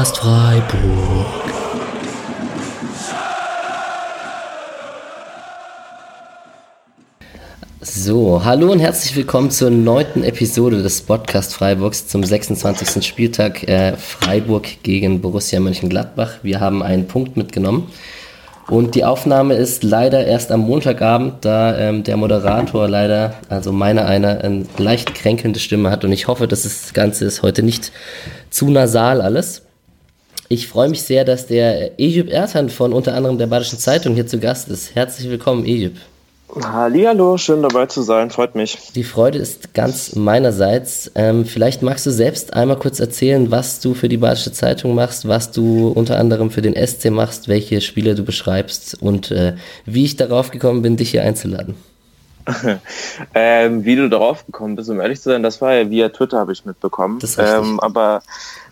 Podcast Freiburg. So, hallo und herzlich willkommen zur neunten Episode des Podcast Freiburgs zum 26. Spieltag äh, Freiburg gegen Borussia Mönchengladbach. Wir haben einen Punkt mitgenommen. Und die Aufnahme ist leider erst am Montagabend, da ähm, der Moderator leider, also meiner einer, eine leicht kränkelnde Stimme hat. Und ich hoffe, dass das Ganze ist heute nicht zu nasal alles. Ich freue mich sehr, dass der Ejüp Ertan von unter anderem der Badischen Zeitung hier zu Gast ist. Herzlich willkommen, Ejüp. Hallihallo, schön dabei zu sein, freut mich. Die Freude ist ganz meinerseits. Ähm, vielleicht magst du selbst einmal kurz erzählen, was du für die Badische Zeitung machst, was du unter anderem für den SC machst, welche Spiele du beschreibst und äh, wie ich darauf gekommen bin, dich hier einzuladen. ähm, wie du darauf gekommen bist, um ehrlich zu sein, das war ja via Twitter, habe ich mitbekommen. Das ist ähm, aber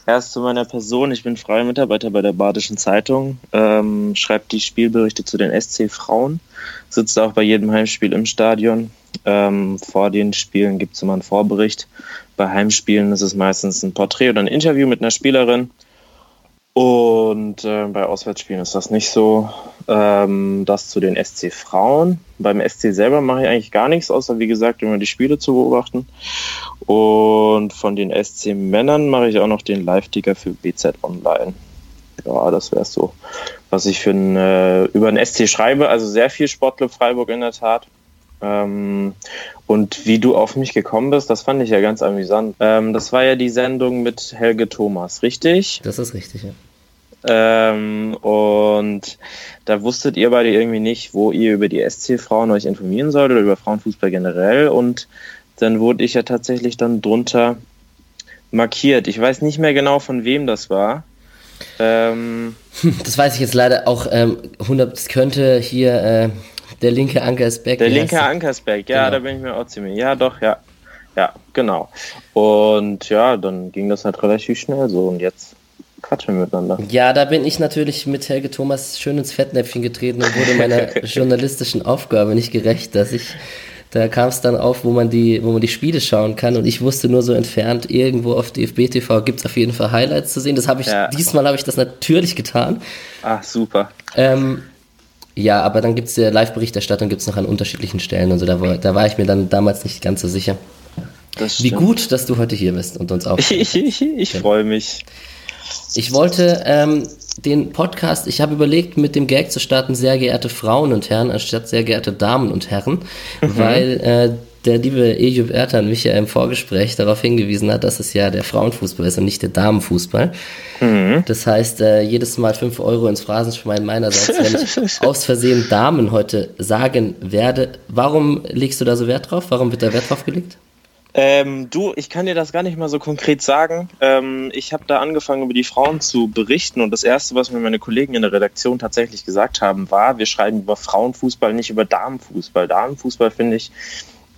erst zu meiner Person. Ich bin freier Mitarbeiter bei der Badischen Zeitung, ähm, schreibe die Spielberichte zu den SC Frauen sitzt auch bei jedem Heimspiel im Stadion. Ähm, vor den Spielen gibt es immer einen Vorbericht. Bei Heimspielen ist es meistens ein Porträt oder ein Interview mit einer Spielerin. Und äh, bei Auswärtsspielen ist das nicht so. Ähm, das zu den SC Frauen. Beim SC selber mache ich eigentlich gar nichts, außer wie gesagt immer die Spiele zu beobachten. Und von den SC Männern mache ich auch noch den Live-Ticker für BZ Online. Ja, das wäre so was ich für ein, äh, über den SC schreibe. Also sehr viel Sportclub Freiburg in der Tat. Ähm, und wie du auf mich gekommen bist, das fand ich ja ganz amüsant. Ähm, das war ja die Sendung mit Helge Thomas, richtig? Das ist richtig, ja. Ähm, und da wusstet ihr beide irgendwie nicht, wo ihr über die SC-Frauen euch informieren sollt oder über Frauenfußball generell. Und dann wurde ich ja tatsächlich dann drunter markiert. Ich weiß nicht mehr genau, von wem das war. Ähm, das weiß ich jetzt leider auch ähm, 100, das könnte hier äh, der linke Ankersberg. Der linke Ankersberg, ja, genau. da bin ich mir auch ziemlich. Ja, doch, ja. Ja, genau. Und ja, dann ging das halt relativ schnell so und jetzt quatschen wir miteinander. Ja, da bin ich natürlich mit Helge Thomas schön ins Fettnäpfchen getreten und wurde meiner journalistischen Aufgabe nicht gerecht, dass ich da kam es dann auf, wo man die, wo man die Spiele schauen kann. Und ich wusste nur so entfernt, irgendwo auf DFB TV gibt es auf jeden Fall Highlights zu sehen. Das habe ich, ja. diesmal habe ich das natürlich getan. Ach, super. Ähm, ja, aber dann gibt es ja Live-Berichterstattung, gibt es noch an unterschiedlichen Stellen und so. Da war, da war ich mir dann damals nicht ganz so sicher. Wie gut, dass du heute hier bist und uns auch. ich, ich, ich freue mich. Ich wollte ähm, den Podcast, ich habe überlegt, mit dem Gag zu starten, sehr geehrte Frauen und Herren, anstatt sehr geehrte Damen und Herren, mhm. weil äh, der liebe Ejub Ertan mich ja im Vorgespräch darauf hingewiesen hat, dass es ja der Frauenfußball ist und nicht der Damenfußball. Mhm. Das heißt, äh, jedes Mal 5 Euro ins Phrasenschwein meinerseits, wenn ich aus Versehen Damen heute sagen werde. Warum legst du da so Wert drauf? Warum wird da Wert drauf gelegt? Ähm, du, ich kann dir das gar nicht mal so konkret sagen. Ähm, ich habe da angefangen, über die Frauen zu berichten und das Erste, was mir meine Kollegen in der Redaktion tatsächlich gesagt haben, war, wir schreiben über Frauenfußball, nicht über Damenfußball. Damenfußball finde ich,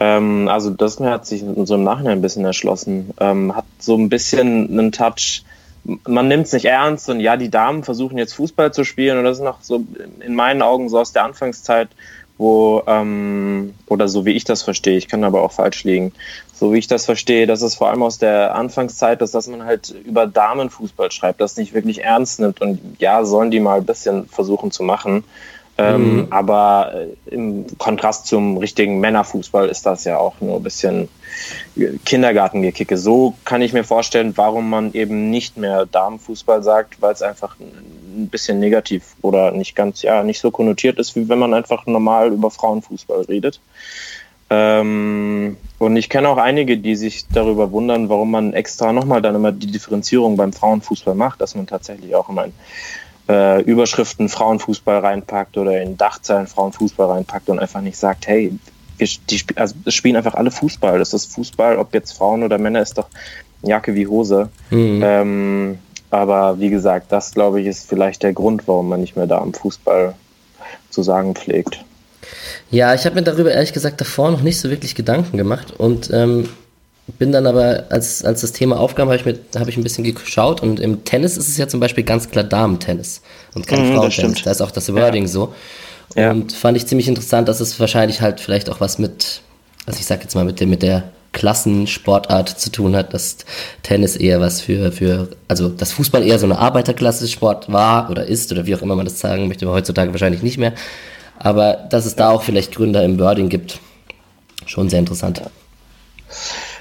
ähm, also das hat sich so im Nachhinein ein bisschen erschlossen, ähm, hat so ein bisschen einen Touch, man nimmt es nicht ernst und ja, die Damen versuchen jetzt Fußball zu spielen und das ist noch so in meinen Augen so aus der Anfangszeit, wo, ähm, oder so wie ich das verstehe, ich kann aber auch falsch liegen, so wie ich das verstehe, dass es vor allem aus der Anfangszeit ist, dass man halt über Damenfußball schreibt, das nicht wirklich ernst nimmt. Und ja, sollen die mal ein bisschen versuchen zu machen. Ähm, mhm. Aber äh, im Kontrast zum richtigen Männerfußball ist das ja auch nur ein bisschen Kindergartengekicke. So kann ich mir vorstellen, warum man eben nicht mehr Damenfußball sagt, weil es einfach ein bisschen negativ oder nicht ganz, ja, nicht so konnotiert ist, wie wenn man einfach normal über Frauenfußball redet. Ähm, und ich kenne auch einige, die sich darüber wundern, warum man extra nochmal dann immer die Differenzierung beim Frauenfußball macht, dass man tatsächlich auch immer in äh, Überschriften Frauenfußball reinpackt oder in Dachzeilen Frauenfußball reinpackt und einfach nicht sagt, hey, wir, die, also spielen einfach alle Fußball. Das ist Fußball, ob jetzt Frauen oder Männer, ist doch Jacke wie Hose. Mhm. Ähm, aber wie gesagt, das glaube ich ist vielleicht der Grund, warum man nicht mehr da am Fußball zu sagen pflegt. Ja, ich habe mir darüber ehrlich gesagt davor noch nicht so wirklich Gedanken gemacht und ähm, bin dann aber, als, als das Thema aufkam, habe ich, hab ich ein bisschen geschaut und im Tennis ist es ja zum Beispiel ganz klar Damen-Tennis und kein mhm, Frauentennis. Da ist auch das Wording ja. so. Und ja. fand ich ziemlich interessant, dass es wahrscheinlich halt vielleicht auch was mit, also ich sag jetzt mal mit der, mit der Klassensportart zu tun hat, dass Tennis eher was für, für, also dass Fußball eher so eine Arbeiterklasse-Sport war oder ist oder wie auch immer man das sagen möchte, aber heutzutage wahrscheinlich nicht mehr. Aber dass es da auch vielleicht Gründer im Birding gibt, schon sehr interessant.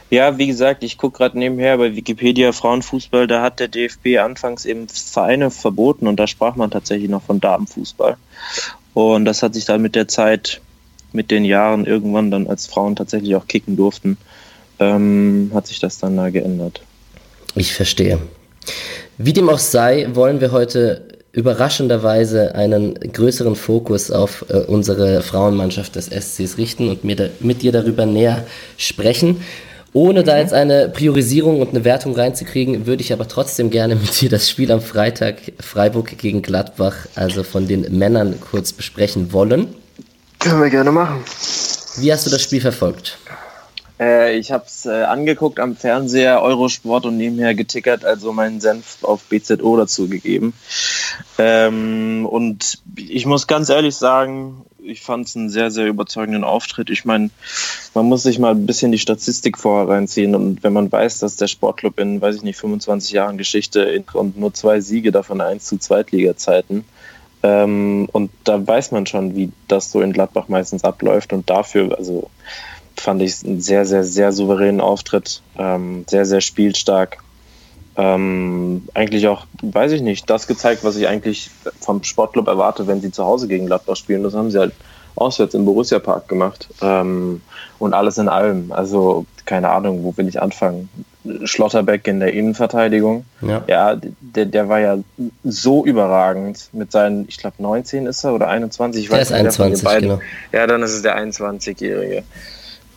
Ja, wie gesagt, ich gucke gerade nebenher bei Wikipedia Frauenfußball, da hat der DFB anfangs eben Vereine verboten und da sprach man tatsächlich noch von Damenfußball. Und das hat sich dann mit der Zeit, mit den Jahren irgendwann dann, als Frauen tatsächlich auch kicken durften, ähm, hat sich das dann da geändert. Ich verstehe. Wie dem auch sei, wollen wir heute überraschenderweise einen größeren Fokus auf äh, unsere Frauenmannschaft des SCs richten und mir da, mit dir darüber näher sprechen. Ohne da mhm. jetzt eine Priorisierung und eine Wertung reinzukriegen, würde ich aber trotzdem gerne mit dir das Spiel am Freitag Freiburg gegen Gladbach, also von den Männern, kurz besprechen wollen. Können wir gerne machen. Wie hast du das Spiel verfolgt? Äh, ich habe es äh, angeguckt am Fernseher, Eurosport und nebenher getickert, also meinen Senf auf BZO dazu gegeben. Ähm, und ich muss ganz ehrlich sagen, ich fand es einen sehr, sehr überzeugenden Auftritt. Ich meine, man muss sich mal ein bisschen die Statistik vorher reinziehen. Und wenn man weiß, dass der Sportclub in, weiß ich nicht, 25 Jahren Geschichte und nur zwei Siege davon eins zu Zweitliga-Zeiten, ähm, und da weiß man schon, wie das so in Gladbach meistens abläuft. Und dafür, also fand ich es einen sehr, sehr, sehr souveränen Auftritt, ähm, sehr, sehr spielstark. Ähm, eigentlich auch, weiß ich nicht, das gezeigt, was ich eigentlich vom Sportclub erwarte, wenn sie zu Hause gegen Gladbach spielen. Das haben sie halt auswärts im Borussia Park gemacht. Ähm, und alles in allem. Also, keine Ahnung, wo will ich anfangen? Schlotterbeck in der Innenverteidigung. Ja, ja der, der war ja so überragend mit seinen, ich glaube 19 ist er oder 21. Ich der weiß ist nicht, 21, genau. Ja, dann ist es der 21-Jährige.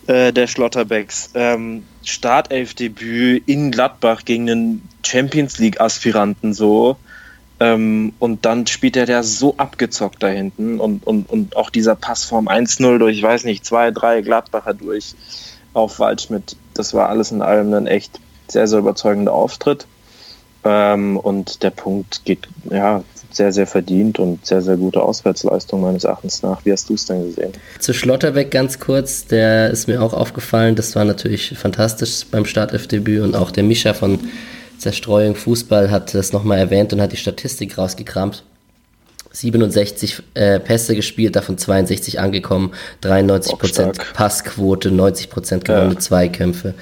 Äh, der Schlotterbecks. Ähm, Startelfdebüt in Gladbach gegen einen Champions League-Aspiranten so. Ähm, und dann spielt er der so abgezockt da hinten und, und, und auch dieser Passform 1-0 durch, ich weiß nicht, zwei, drei Gladbacher durch auf Waldschmidt. Das war alles in allem ein echt sehr, sehr überzeugender Auftritt. Ähm, und der Punkt geht, ja, sehr, sehr verdient und sehr, sehr gute Auswärtsleistung meines Erachtens nach. Wie hast du es denn gesehen? Zu Schlotterbeck ganz kurz, der ist mir auch aufgefallen. Das war natürlich fantastisch beim Startelfdebüt und auch der Mischa von Zerstreuung Fußball hat das nochmal erwähnt und hat die Statistik rausgekramt. 67 äh, Pässe gespielt, davon 62 angekommen, 93% Passquote, 90% gewonnene ja. Zweikämpfe.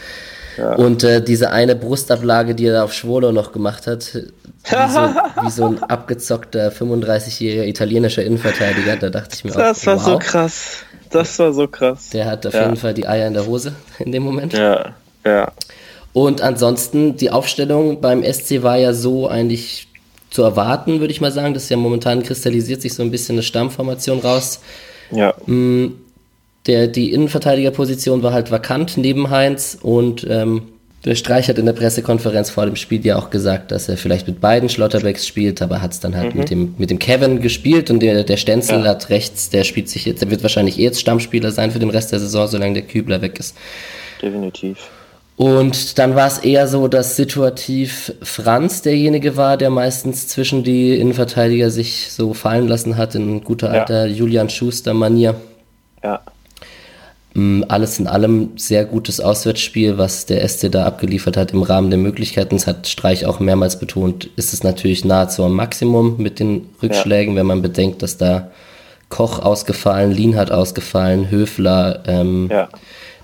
Ja. Und äh, diese eine Brustablage, die er auf Schwolo noch gemacht hat, wie so, wie so ein abgezockter 35-jähriger italienischer Innenverteidiger, da dachte ich mir das auch, war wow, so krass. Das war so krass. Der hat auf ja. jeden Fall die Eier in der Hose in dem Moment. Ja, ja. Und ansonsten, die Aufstellung beim SC war ja so eigentlich zu erwarten, würde ich mal sagen. Das ist ja momentan kristallisiert sich so ein bisschen eine Stammformation raus. Ja. Der, die Innenverteidigerposition war halt vakant neben Heinz und ähm, der Streich hat in der Pressekonferenz vor dem Spiel ja auch gesagt, dass er vielleicht mit beiden Schlotterbecks spielt, aber hat es dann halt mhm. mit, dem, mit dem Kevin gespielt und der, der Stenzel ja. hat rechts, der spielt sich jetzt, der wird wahrscheinlich eh jetzt Stammspieler sein für den Rest der Saison, solange der Kübler weg ist. Definitiv. Und dann war es eher so, dass situativ Franz derjenige war, der meistens zwischen die Innenverteidiger sich so fallen lassen hat, in guter alter ja. Julian Schuster-Manier. Ja. Mm, alles in allem sehr gutes Auswärtsspiel, was der SC da abgeliefert hat im Rahmen der Möglichkeiten. Das hat Streich auch mehrmals betont, ist es natürlich nahezu am Maximum mit den Rückschlägen, ja. wenn man bedenkt, dass da Koch ausgefallen, Lien hat ausgefallen, Höfler, ähm, ja.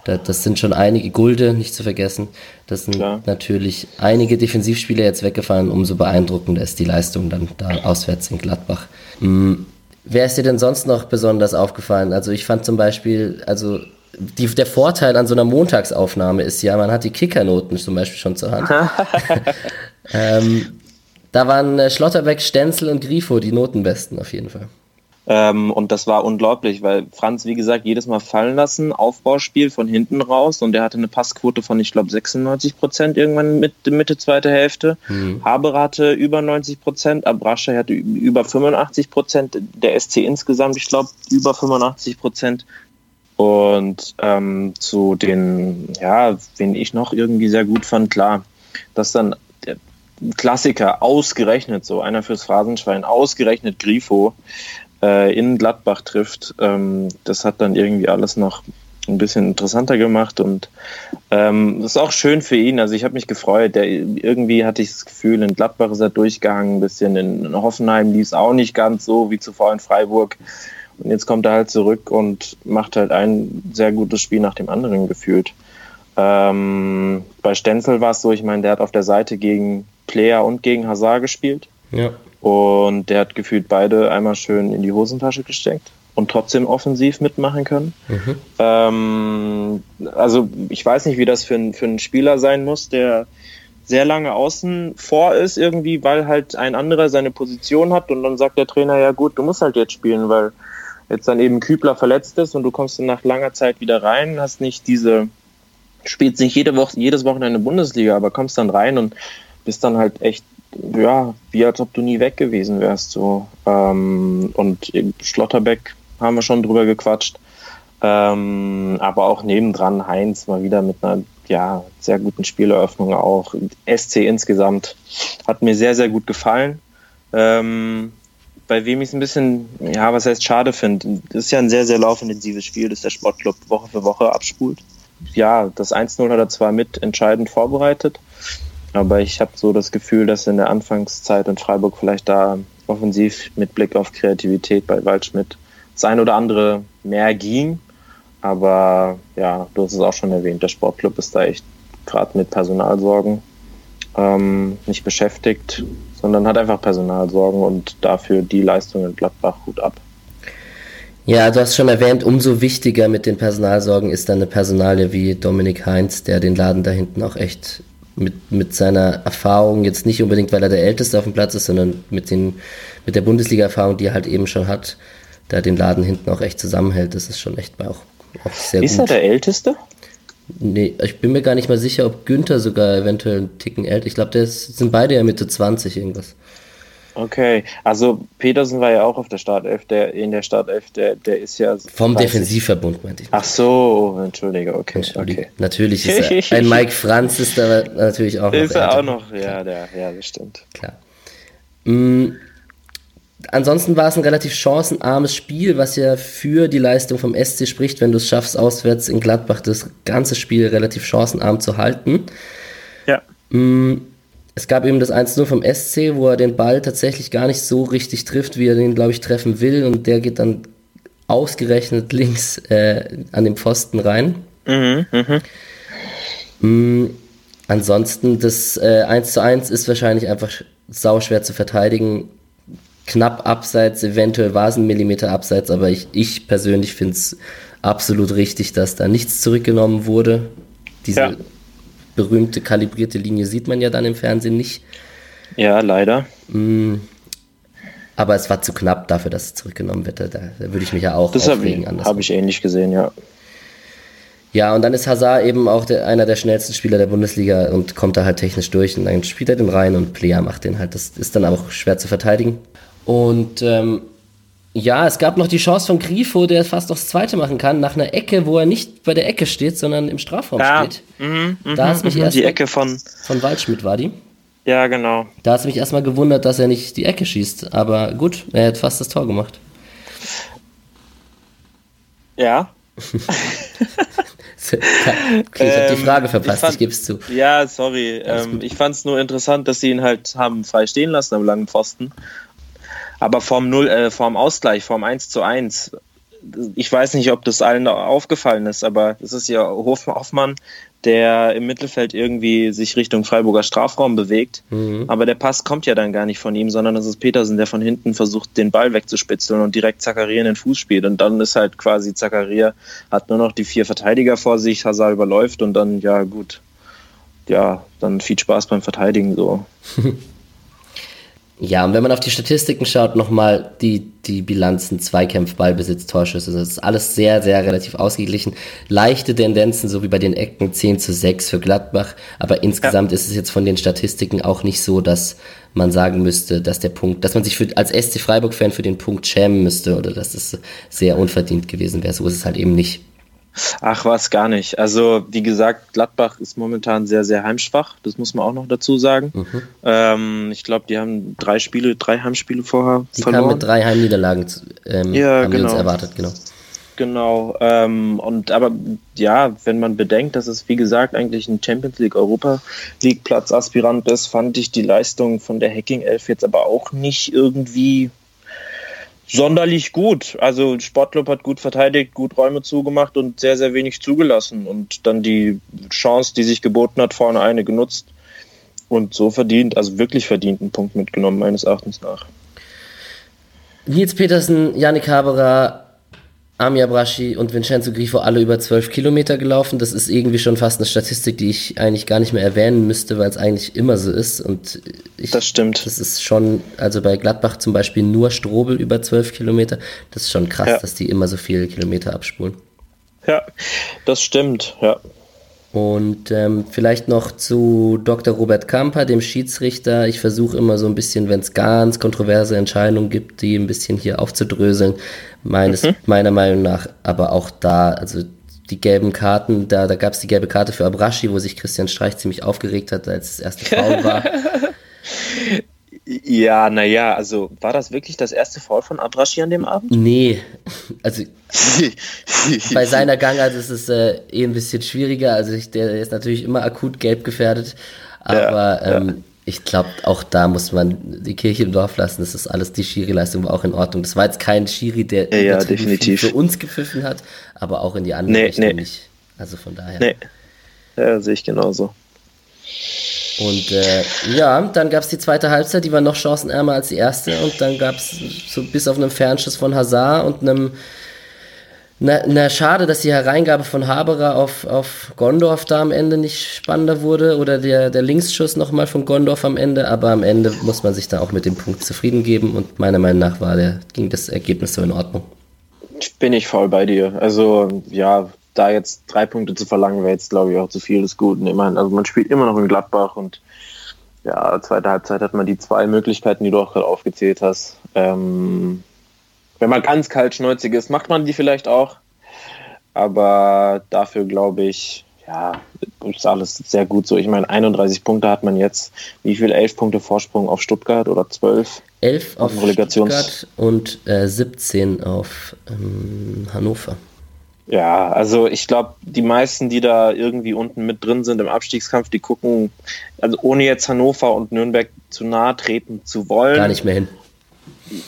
da, das sind schon einige Gulde, nicht zu vergessen. Das sind Klar. natürlich einige Defensivspieler jetzt weggefallen, umso beeindruckender ist die Leistung dann da auswärts in Gladbach. Mhm. Wer ist dir denn sonst noch besonders aufgefallen? Also ich fand zum Beispiel, also die, der Vorteil an so einer Montagsaufnahme ist ja, man hat die Kickernoten zum Beispiel schon zur Hand. ähm, da waren äh, Schlotterbeck, Stenzel und Grifo die Notenbesten auf jeden Fall. Ähm, und das war unglaublich, weil Franz, wie gesagt, jedes Mal fallen lassen, Aufbauspiel von hinten raus und der hatte eine Passquote von, ich glaube, 96 Prozent irgendwann mit Mitte zweite Hälfte. Mhm. Haber hatte über 90 Prozent, Abrasche hatte über 85 Prozent, der SC insgesamt, ich glaube, über 85 Prozent. Und ähm, zu den, ja, wen ich noch irgendwie sehr gut fand, klar, dass dann der Klassiker ausgerechnet, so einer fürs Phrasenschwein, ausgerechnet Grifo äh, in Gladbach trifft, ähm, das hat dann irgendwie alles noch ein bisschen interessanter gemacht und ähm, das ist auch schön für ihn. Also ich habe mich gefreut. Der, irgendwie hatte ich das Gefühl, in Gladbach ist er durchgegangen, ein bisschen in Hoffenheim lief es auch nicht ganz so wie zuvor in Freiburg. Und jetzt kommt er halt zurück und macht halt ein sehr gutes Spiel nach dem anderen gefühlt. Ähm, bei Stenzel war es so, ich meine, der hat auf der Seite gegen Player und gegen Hazard gespielt. Ja. Und der hat gefühlt beide einmal schön in die Hosentasche gesteckt und trotzdem offensiv mitmachen können. Mhm. Ähm, also ich weiß nicht, wie das für, ein, für einen Spieler sein muss, der sehr lange außen vor ist irgendwie, weil halt ein anderer seine Position hat und dann sagt der Trainer, ja gut, du musst halt jetzt spielen, weil jetzt dann eben Kübler verletzt ist und du kommst dann nach langer Zeit wieder rein, hast nicht diese, spielst nicht jede Woche, jedes Wochenende Bundesliga, aber kommst dann rein und bist dann halt echt, ja, wie als ob du nie weg gewesen wärst. So. Ähm, und Schlotterbeck haben wir schon drüber gequatscht. Ähm, aber auch nebendran Heinz mal wieder mit einer ja, sehr guten Spieleröffnung auch. SC insgesamt hat mir sehr, sehr gut gefallen. Ähm, bei wem ich es ein bisschen, ja, was heißt schade finde, das ist ja ein sehr, sehr laufintensives Spiel, das der Sportclub Woche für Woche abspult. Ja, das 1-0 hat er zwar mit entscheidend vorbereitet, aber ich habe so das Gefühl, dass in der Anfangszeit in Freiburg vielleicht da offensiv mit Blick auf Kreativität bei Waldschmidt das ein oder andere mehr ging. Aber ja, du hast es auch schon erwähnt, der Sportclub ist da echt gerade mit Personalsorgen ähm, nicht beschäftigt, sondern hat einfach Personalsorgen und dafür die Leistung in Gladbach gut ab. Ja, du hast schon erwähnt, umso wichtiger mit den Personalsorgen ist dann eine Personalie wie Dominik Heinz, der den Laden da hinten auch echt mit, mit seiner Erfahrung, jetzt nicht unbedingt, weil er der Älteste auf dem Platz ist, sondern mit, den, mit der Bundesliga-Erfahrung, die er halt eben schon hat, der den Laden hinten auch echt zusammenhält. Das ist schon echt auch, auch sehr ist gut. Ist er der Älteste? Nee, ich bin mir gar nicht mal sicher, ob Günther sogar eventuell einen Ticken älter. Ich glaube, das sind beide ja Mitte 20 irgendwas. Okay, also Petersen war ja auch auf der Startelf, der in der Startelf, der, der ist ja. Vom Defensivverbund, meinte ich. Ach so, entschuldige, okay. Entschuldige. okay. Natürlich ist er. Ein Mike Franz ist da natürlich auch noch. Ist er auch noch, ja, der, ja, das stimmt. Klar. Mm, ansonsten war es ein relativ chancenarmes Spiel, was ja für die Leistung vom SC spricht, wenn du es schaffst, auswärts in Gladbach das ganze Spiel relativ chancenarm zu halten. Ja. Mm, es gab eben das 1-0 vom SC, wo er den Ball tatsächlich gar nicht so richtig trifft, wie er den, glaube ich, treffen will. Und der geht dann ausgerechnet links äh, an den Pfosten rein. Mhm, mh. mm, ansonsten, das äh, 1 1 ist wahrscheinlich einfach sauschwer zu verteidigen knapp abseits, eventuell war es ein Millimeter abseits, aber ich, ich persönlich finde es absolut richtig, dass da nichts zurückgenommen wurde. Diese ja. berühmte kalibrierte Linie sieht man ja dann im Fernsehen nicht. Ja, leider. Mm, aber es war zu knapp dafür, dass es zurückgenommen wird. Da, da würde ich mich ja auch das aufregen. Das habe ich ähnlich gesehen, ja. Ja, und dann ist Hazard eben auch der, einer der schnellsten Spieler der Bundesliga und kommt da halt technisch durch und dann spielt er den rein und Player macht den halt. Das ist dann auch schwer zu verteidigen. Und ähm, ja, es gab noch die Chance von Grifo, der fast noch das zweite machen kann, nach einer Ecke, wo er nicht bei der Ecke steht, sondern im Strafraum ja. steht. Mhm, da ist mich mhm, erst die Ecke von von Waldschmidt war die. Ja, genau. Da hat es mich erstmal gewundert, dass er nicht die Ecke schießt, aber gut, er hat fast das Tor gemacht. Ja. okay, ich habe die Frage verpasst, ich, ich gebe es zu. Ja, sorry. Ähm, ich fand es nur interessant, dass sie ihn halt haben frei stehen lassen am langen Pfosten aber vorm, Null, äh, vorm Ausgleich, vorm 1 zu 1, ich weiß nicht, ob das allen aufgefallen ist, aber es ist ja Hoffmann, der im Mittelfeld irgendwie sich Richtung Freiburger Strafraum bewegt. Mhm. Aber der Pass kommt ja dann gar nicht von ihm, sondern es ist Petersen, der von hinten versucht, den Ball wegzuspitzeln und direkt Zakaria in den Fuß spielt. Und dann ist halt quasi Zakaria, hat nur noch die vier Verteidiger vor sich, Hazard überläuft und dann, ja gut, ja, dann viel Spaß beim Verteidigen so. Ja, und wenn man auf die Statistiken schaut, nochmal die, die Bilanzen, Zweikämpfe, Ballbesitz, Torschüsse, das ist alles sehr, sehr relativ ausgeglichen. Leichte Tendenzen, so wie bei den Ecken 10 zu 6 für Gladbach, aber insgesamt ja. ist es jetzt von den Statistiken auch nicht so, dass man sagen müsste, dass der Punkt, dass man sich für, als SC Freiburg-Fan für den Punkt schämen müsste oder dass es sehr unverdient gewesen wäre. So ist es halt eben nicht. Ach was, gar nicht. Also wie gesagt, Gladbach ist momentan sehr, sehr heimschwach. Das muss man auch noch dazu sagen. Mhm. Ähm, ich glaube, die haben drei Spiele, drei Heimspiele vorher die verloren. Die kamen mit drei Heimniederlagen, ähm, ja, haben genau. wir uns erwartet, genau. Genau. Ähm, und aber ja, wenn man bedenkt, dass es wie gesagt eigentlich ein Champions League Europa League Platz Aspirant ist, fand ich die Leistung von der Hacking Elf jetzt aber auch nicht irgendwie sonderlich gut. Also Sportclub hat gut verteidigt, gut Räume zugemacht und sehr, sehr wenig zugelassen und dann die Chance, die sich geboten hat, vorne eine genutzt und so verdient, also wirklich verdient einen Punkt mitgenommen, meines Erachtens nach. Nils Petersen, Yannick Haberer, Amia Braschi und Vincenzo Grifo alle über 12 Kilometer gelaufen. Das ist irgendwie schon fast eine Statistik, die ich eigentlich gar nicht mehr erwähnen müsste, weil es eigentlich immer so ist. Und ich, das stimmt. Das ist schon, also bei Gladbach zum Beispiel nur Strobel über 12 Kilometer. Das ist schon krass, ja. dass die immer so viele Kilometer abspulen. Ja, das stimmt, ja. Und ähm, vielleicht noch zu Dr. Robert Kamper, dem Schiedsrichter. Ich versuche immer so ein bisschen, wenn es ganz kontroverse Entscheidungen gibt, die ein bisschen hier aufzudröseln. Meines, mhm. Meiner Meinung nach aber auch da, also die gelben Karten, da, da gab es die gelbe Karte für Abraschi, wo sich Christian Streich ziemlich aufgeregt hat, als das erste Foul war. Ja, naja, also war das wirklich das erste Foul von Abrashi an dem Abend? Nee, also bei seiner Gangart ist es äh, eh ein bisschen schwieriger. Also ich, der ist natürlich immer akut gelb gefährdet, aber ja, ähm, ja. ich glaube, auch da muss man die Kirche im Dorf lassen. Das ist alles, die Schiri-Leistung war auch in Ordnung. Das war jetzt kein Schiri, der ja, definitiv. für uns gepfiffen hat, aber auch in die andere nee, Richtung nee. nicht. Also von daher. Nee, ja, sehe ich genauso. Und äh, ja, dann gab es die zweite Halbzeit, die war noch chancenärmer als die erste. Und dann gab es so bis auf einen Fernschuss von Hazard und einem. Na, na, schade, dass die Hereingabe von Haberer auf, auf Gondorf da am Ende nicht spannender wurde oder der, der Linksschuss nochmal von Gondorf am Ende, aber am Ende muss man sich da auch mit dem Punkt zufrieden geben und meiner Meinung nach war der, ging das Ergebnis so in Ordnung. Bin ich voll bei dir. Also ja, da jetzt drei Punkte zu verlangen, wäre jetzt, glaube ich, auch zu viel des Guten. Immerhin, also man spielt immer noch in Gladbach und ja, zweite Halbzeit hat man die zwei Möglichkeiten, die du auch gerade aufgezählt hast. Ähm, wenn man ganz kaltschnäuzig ist, macht man die vielleicht auch. Aber dafür glaube ich, ja, ist alles sehr gut so. Ich meine, 31 Punkte hat man jetzt. Wie viel? 11 Punkte Vorsprung auf Stuttgart oder 12? 11 auf, auf Stuttgart und äh, 17 auf ähm, Hannover. Ja, also ich glaube, die meisten, die da irgendwie unten mit drin sind im Abstiegskampf, die gucken, also ohne jetzt Hannover und Nürnberg zu nahe treten zu wollen. Gar nicht mehr hin.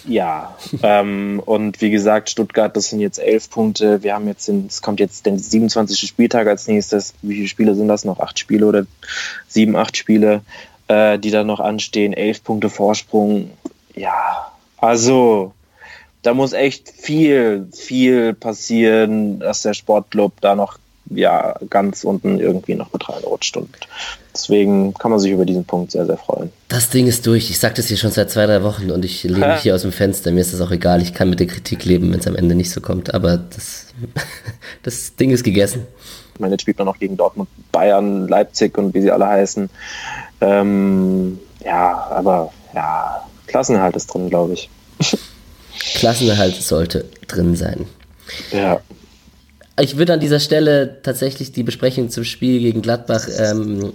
Ja, ähm, und wie gesagt, Stuttgart, das sind jetzt elf Punkte. Wir haben jetzt, den, es kommt jetzt der 27. Spieltag als nächstes. Wie viele Spiele sind das noch? Acht Spiele oder sieben, acht Spiele, äh, die da noch anstehen. Elf Punkte Vorsprung. Ja, also da muss echt viel, viel passieren, dass der Sportclub da noch ja ganz unten irgendwie noch mit reinrutscht. Und deswegen kann man sich über diesen Punkt sehr, sehr freuen. Das Ding ist durch. Ich sage das hier schon seit zwei, drei Wochen und ich lehne mich hier aus dem Fenster. Mir ist das auch egal. Ich kann mit der Kritik leben, wenn es am Ende nicht so kommt. Aber das, das Ding ist gegessen. Ich meine, jetzt spielt man noch gegen Dortmund, Bayern, Leipzig und wie sie alle heißen. Ähm, ja, aber ja, Klassenhalt ist drin, glaube ich. Klassenerhalt sollte drin sein. Ja. Ich würde an dieser Stelle tatsächlich die Besprechung zum Spiel gegen Gladbach ähm,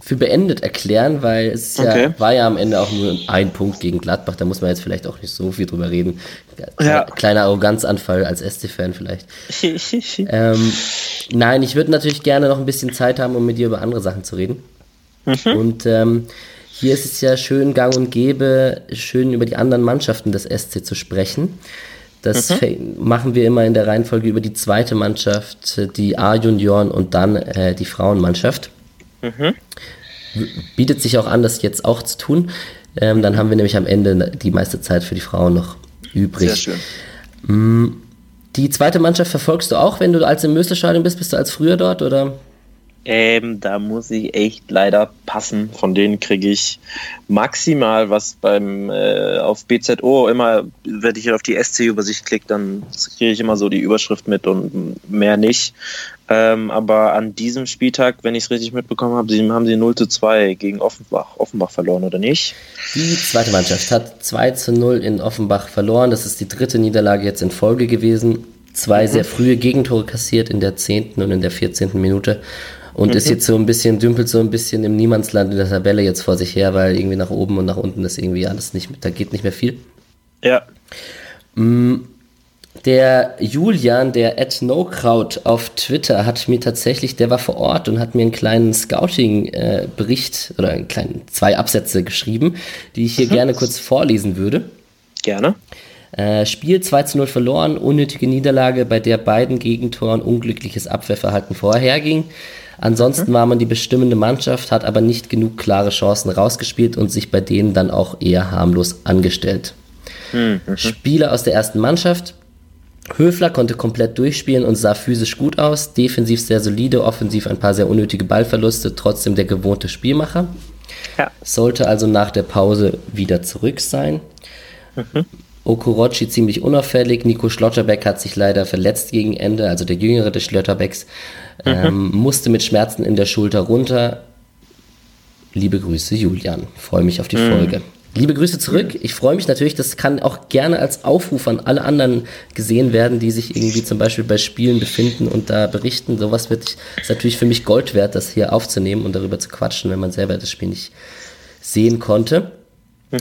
für beendet erklären, weil es okay. ja, war ja am Ende auch nur ein Punkt gegen Gladbach, da muss man jetzt vielleicht auch nicht so viel drüber reden. Ja. Kleiner Arroganzanfall als SC-Fan vielleicht. ähm, nein, ich würde natürlich gerne noch ein bisschen Zeit haben, um mit dir über andere Sachen zu reden. Mhm. Und ähm, hier ist es ja schön gang und gäbe, schön über die anderen Mannschaften des SC zu sprechen. Das mhm. machen wir immer in der Reihenfolge über die zweite Mannschaft, die A-Junioren und dann äh, die Frauenmannschaft. Mhm. Bietet sich auch an, das jetzt auch zu tun. Ähm, dann haben wir nämlich am Ende die meiste Zeit für die Frauen noch übrig. Sehr schön. Mm, die zweite Mannschaft verfolgst du auch, wenn du als im Mösselstadion bist? Bist du als früher dort oder? Ähm, da muss ich echt leider passen. Von denen kriege ich maximal was beim äh, auf BZO immer, wenn ich auf die SC-Übersicht klicke, dann kriege ich immer so die Überschrift mit und mehr nicht. Ähm, aber an diesem Spieltag, wenn ich es richtig mitbekommen habe, haben sie 0 zu 2 gegen Offenbach, Offenbach verloren, oder nicht? Die zweite Mannschaft hat 2 zu 0 in Offenbach verloren. Das ist die dritte Niederlage jetzt in Folge gewesen. Zwei mhm. sehr frühe Gegentore kassiert in der 10. und in der 14. Minute und mhm. ist jetzt so ein bisschen, dümpelt so ein bisschen im Niemandsland in der Tabelle jetzt vor sich her, weil irgendwie nach oben und nach unten ist irgendwie alles nicht, da geht nicht mehr viel. Ja. Mm, Der Julian, der at NoCrowd auf Twitter, hat mir tatsächlich, der war vor Ort und hat mir einen kleinen Scouting-Bericht äh, oder einen kleinen, zwei Absätze geschrieben, die ich hier mhm. gerne kurz vorlesen würde. Gerne. Äh, Spiel 2 zu 0 verloren, unnötige Niederlage, bei der beiden Gegentoren unglückliches Abwehrverhalten vorherging. Ansonsten war man die bestimmende Mannschaft, hat aber nicht genug klare Chancen rausgespielt und sich bei denen dann auch eher harmlos angestellt. Mhm. Spieler aus der ersten Mannschaft, Höfler konnte komplett durchspielen und sah physisch gut aus, defensiv sehr solide, offensiv ein paar sehr unnötige Ballverluste, trotzdem der gewohnte Spielmacher. Ja. Sollte also nach der Pause wieder zurück sein. Mhm. Okorochi ziemlich unauffällig, Nico Schlotterbeck hat sich leider verletzt gegen Ende, also der jüngere des Schlotterbecks, mhm. ähm, musste mit Schmerzen in der Schulter runter. Liebe Grüße, Julian. Freue mich auf die mhm. Folge. Liebe Grüße zurück. Ich freue mich natürlich, das kann auch gerne als Aufruf an alle anderen gesehen werden, die sich irgendwie zum Beispiel bei Spielen befinden und da berichten. Sowas wird, ist natürlich für mich Gold wert, das hier aufzunehmen und darüber zu quatschen, wenn man selber das Spiel nicht sehen konnte.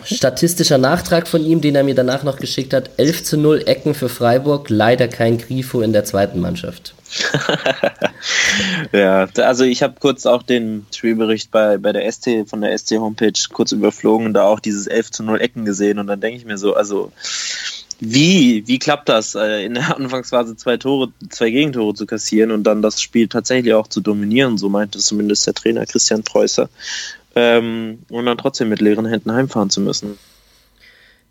Statistischer Nachtrag von ihm, den er mir danach noch geschickt hat. 11 zu 0 Ecken für Freiburg, leider kein Grifo in der zweiten Mannschaft. ja, also ich habe kurz auch den Spielbericht bei, bei der ST von der ST Homepage kurz überflogen und da auch dieses 11 zu 0 Ecken gesehen und dann denke ich mir so, also wie, wie klappt das, äh, in der Anfangsphase zwei Tore, zwei Gegentore zu kassieren und dann das Spiel tatsächlich auch zu dominieren, so meinte zumindest der Trainer Christian Preußer, ähm, und dann trotzdem mit leeren Händen heimfahren zu müssen.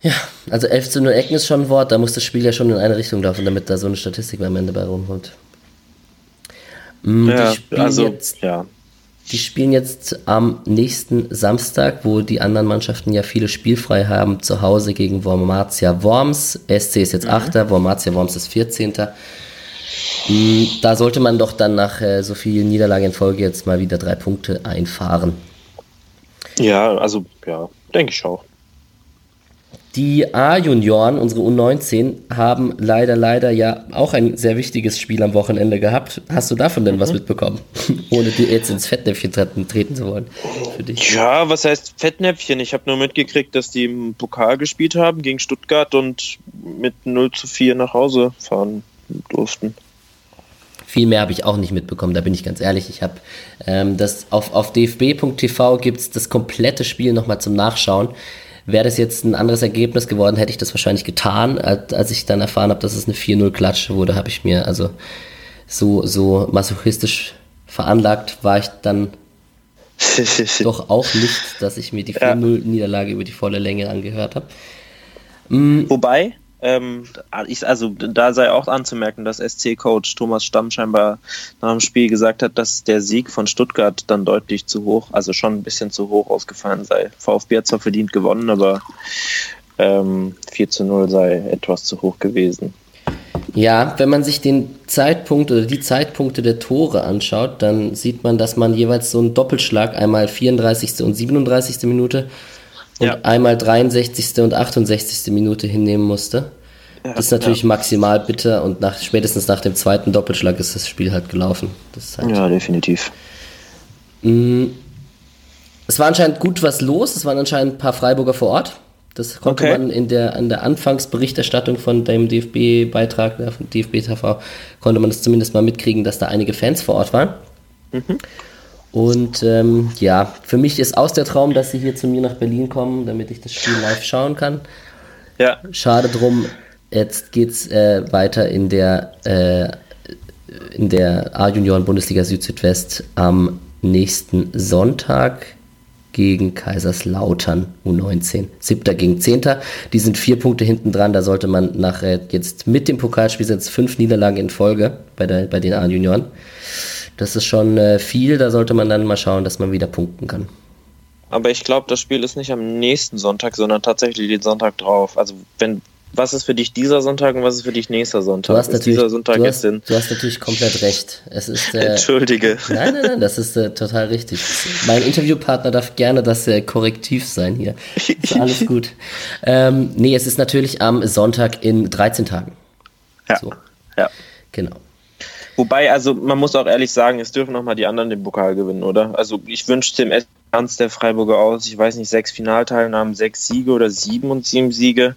Ja, also 11 zu 0 Ecken ist schon ein Wort, da muss das Spiel ja schon in eine Richtung laufen, damit da so eine Statistik am Ende bei rumkommt. Mm, ja, also, jetzt, ja. Die spielen jetzt am nächsten Samstag, wo die anderen Mannschaften ja viele spielfrei haben, zu Hause gegen Wormatia Worms. SC ist jetzt mhm. 8. Wormatia Worms ist 14. Mm, da sollte man doch dann nach äh, so vielen Niederlagen in Folge jetzt mal wieder drei Punkte einfahren. Ja, also ja, denke ich auch. Die A-Junioren, unsere U19, haben leider, leider ja auch ein sehr wichtiges Spiel am Wochenende gehabt. Hast du davon denn mhm. was mitbekommen? Ohne dir jetzt ins Fettnäpfchen treten, treten zu wollen. Für dich. Ja, was heißt Fettnäpfchen? Ich habe nur mitgekriegt, dass die im Pokal gespielt haben gegen Stuttgart und mit 0 zu 4 nach Hause fahren durften. Viel mehr habe ich auch nicht mitbekommen, da bin ich ganz ehrlich. Ich habe ähm, das auf, auf dfb.tv gibt es das komplette Spiel nochmal zum Nachschauen. Wäre das jetzt ein anderes Ergebnis geworden, hätte ich das wahrscheinlich getan. Als ich dann erfahren habe, dass es eine 4-0-Klatsche wurde, habe ich mir also so, so masochistisch veranlagt, war ich dann doch auch nicht, dass ich mir die 4-0-Niederlage über die volle Länge angehört habe. Mm. Wobei, ähm, also da sei auch anzumerken, dass SC-Coach Thomas Stamm scheinbar nach dem Spiel gesagt hat, dass der Sieg von Stuttgart dann deutlich zu hoch, also schon ein bisschen zu hoch ausgefallen sei. VfB hat zwar verdient gewonnen, aber ähm, 4 zu 0 sei etwas zu hoch gewesen. Ja, wenn man sich den Zeitpunkt oder die Zeitpunkte der Tore anschaut, dann sieht man, dass man jeweils so einen Doppelschlag, einmal 34. und 37. Minute und ja. einmal 63. und 68. Minute hinnehmen musste. Ja, das ist natürlich ja. maximal bitter und nach, spätestens nach dem zweiten Doppelschlag ist das Spiel halt gelaufen. Halt ja, definitiv. Mh, es war anscheinend gut was los, es waren anscheinend ein paar Freiburger vor Ort. Das konnte okay. man in der, in der Anfangsberichterstattung von dem DFB-Beitrag, von DFB TV, konnte man das zumindest mal mitkriegen, dass da einige Fans vor Ort waren. Mhm. Und ähm, ja, für mich ist aus der Traum, dass sie hier zu mir nach Berlin kommen, damit ich das Spiel live schauen kann. Ja. Schade drum. Jetzt geht's äh, weiter in der äh, in der A-Junioren-Bundesliga Süd-Südwest am nächsten Sonntag gegen Kaiserslautern U19. Siebter gegen Zehnter. Die sind vier Punkte hinten dran. Da sollte man nachher jetzt mit dem Pokalspiel jetzt fünf Niederlagen in Folge bei, der, bei den A-Junioren. Das ist schon äh, viel, da sollte man dann mal schauen, dass man wieder punkten kann. Aber ich glaube, das Spiel ist nicht am nächsten Sonntag, sondern tatsächlich den Sonntag drauf. Also wenn was ist für dich dieser Sonntag und was ist für dich nächster Sonntag? Du hast, natürlich, du hast, du hast natürlich komplett recht. Es ist, äh, Entschuldige. Nein, nein, nein, das ist äh, total richtig. Mein Interviewpartner darf gerne das äh, Korrektiv sein hier. Ist alles gut. ähm, nee, es ist natürlich am Sonntag in 13 Tagen. Ja. So. Ja. Genau. Wobei, also man muss auch ehrlich sagen, es dürfen nochmal die anderen den Pokal gewinnen, oder? Also ich wünsche dem Bilanz der Freiburger aus? Ich weiß nicht, sechs Finalteilnahmen, sechs Siege oder sieben und sieben Siege.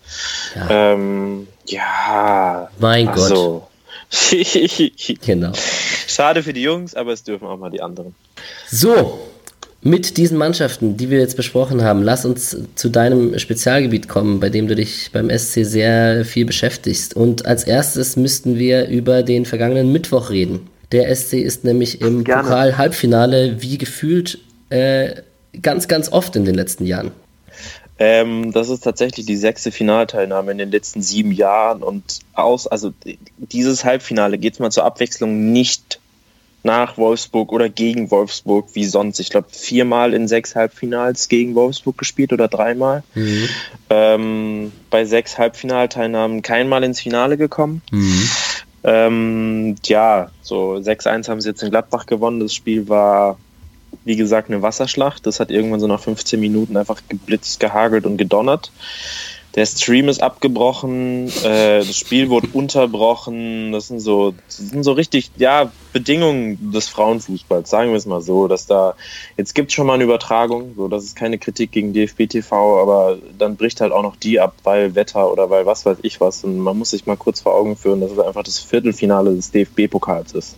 Ja. Ähm, ja. Mein also. Gott. genau. Schade für die Jungs, aber es dürfen auch mal die anderen. So, mit diesen Mannschaften, die wir jetzt besprochen haben, lass uns zu deinem Spezialgebiet kommen, bei dem du dich beim SC sehr viel beschäftigst. Und als erstes müssten wir über den vergangenen Mittwoch reden. Der SC ist nämlich im Pokal-Halbfinale wie gefühlt äh, ganz, ganz oft in den letzten Jahren. Ähm, das ist tatsächlich die sechste Finalteilnahme in den letzten sieben Jahren und aus, also dieses Halbfinale geht es mal zur Abwechslung nicht nach Wolfsburg oder gegen Wolfsburg wie sonst. Ich glaube, viermal in sechs Halbfinals gegen Wolfsburg gespielt oder dreimal. Mhm. Ähm, bei sechs Halbfinalteilnahmen keinmal ins Finale gekommen. Mhm. Ähm, ja, so 6-1 haben sie jetzt in Gladbach gewonnen. Das Spiel war, wie gesagt, eine Wasserschlacht. Das hat irgendwann so nach 15 Minuten einfach geblitzt, gehagelt und gedonnert. Der Stream ist abgebrochen, äh, das Spiel wurde unterbrochen. Das sind so, das sind so richtig, ja, Bedingungen des Frauenfußballs, sagen wir es mal so, dass da, jetzt gibt es schon mal eine Übertragung, so, das ist keine Kritik gegen DFB TV, aber dann bricht halt auch noch die ab, weil Wetter oder weil was weiß ich was. Und man muss sich mal kurz vor Augen führen, dass es einfach das Viertelfinale des DFB-Pokals ist.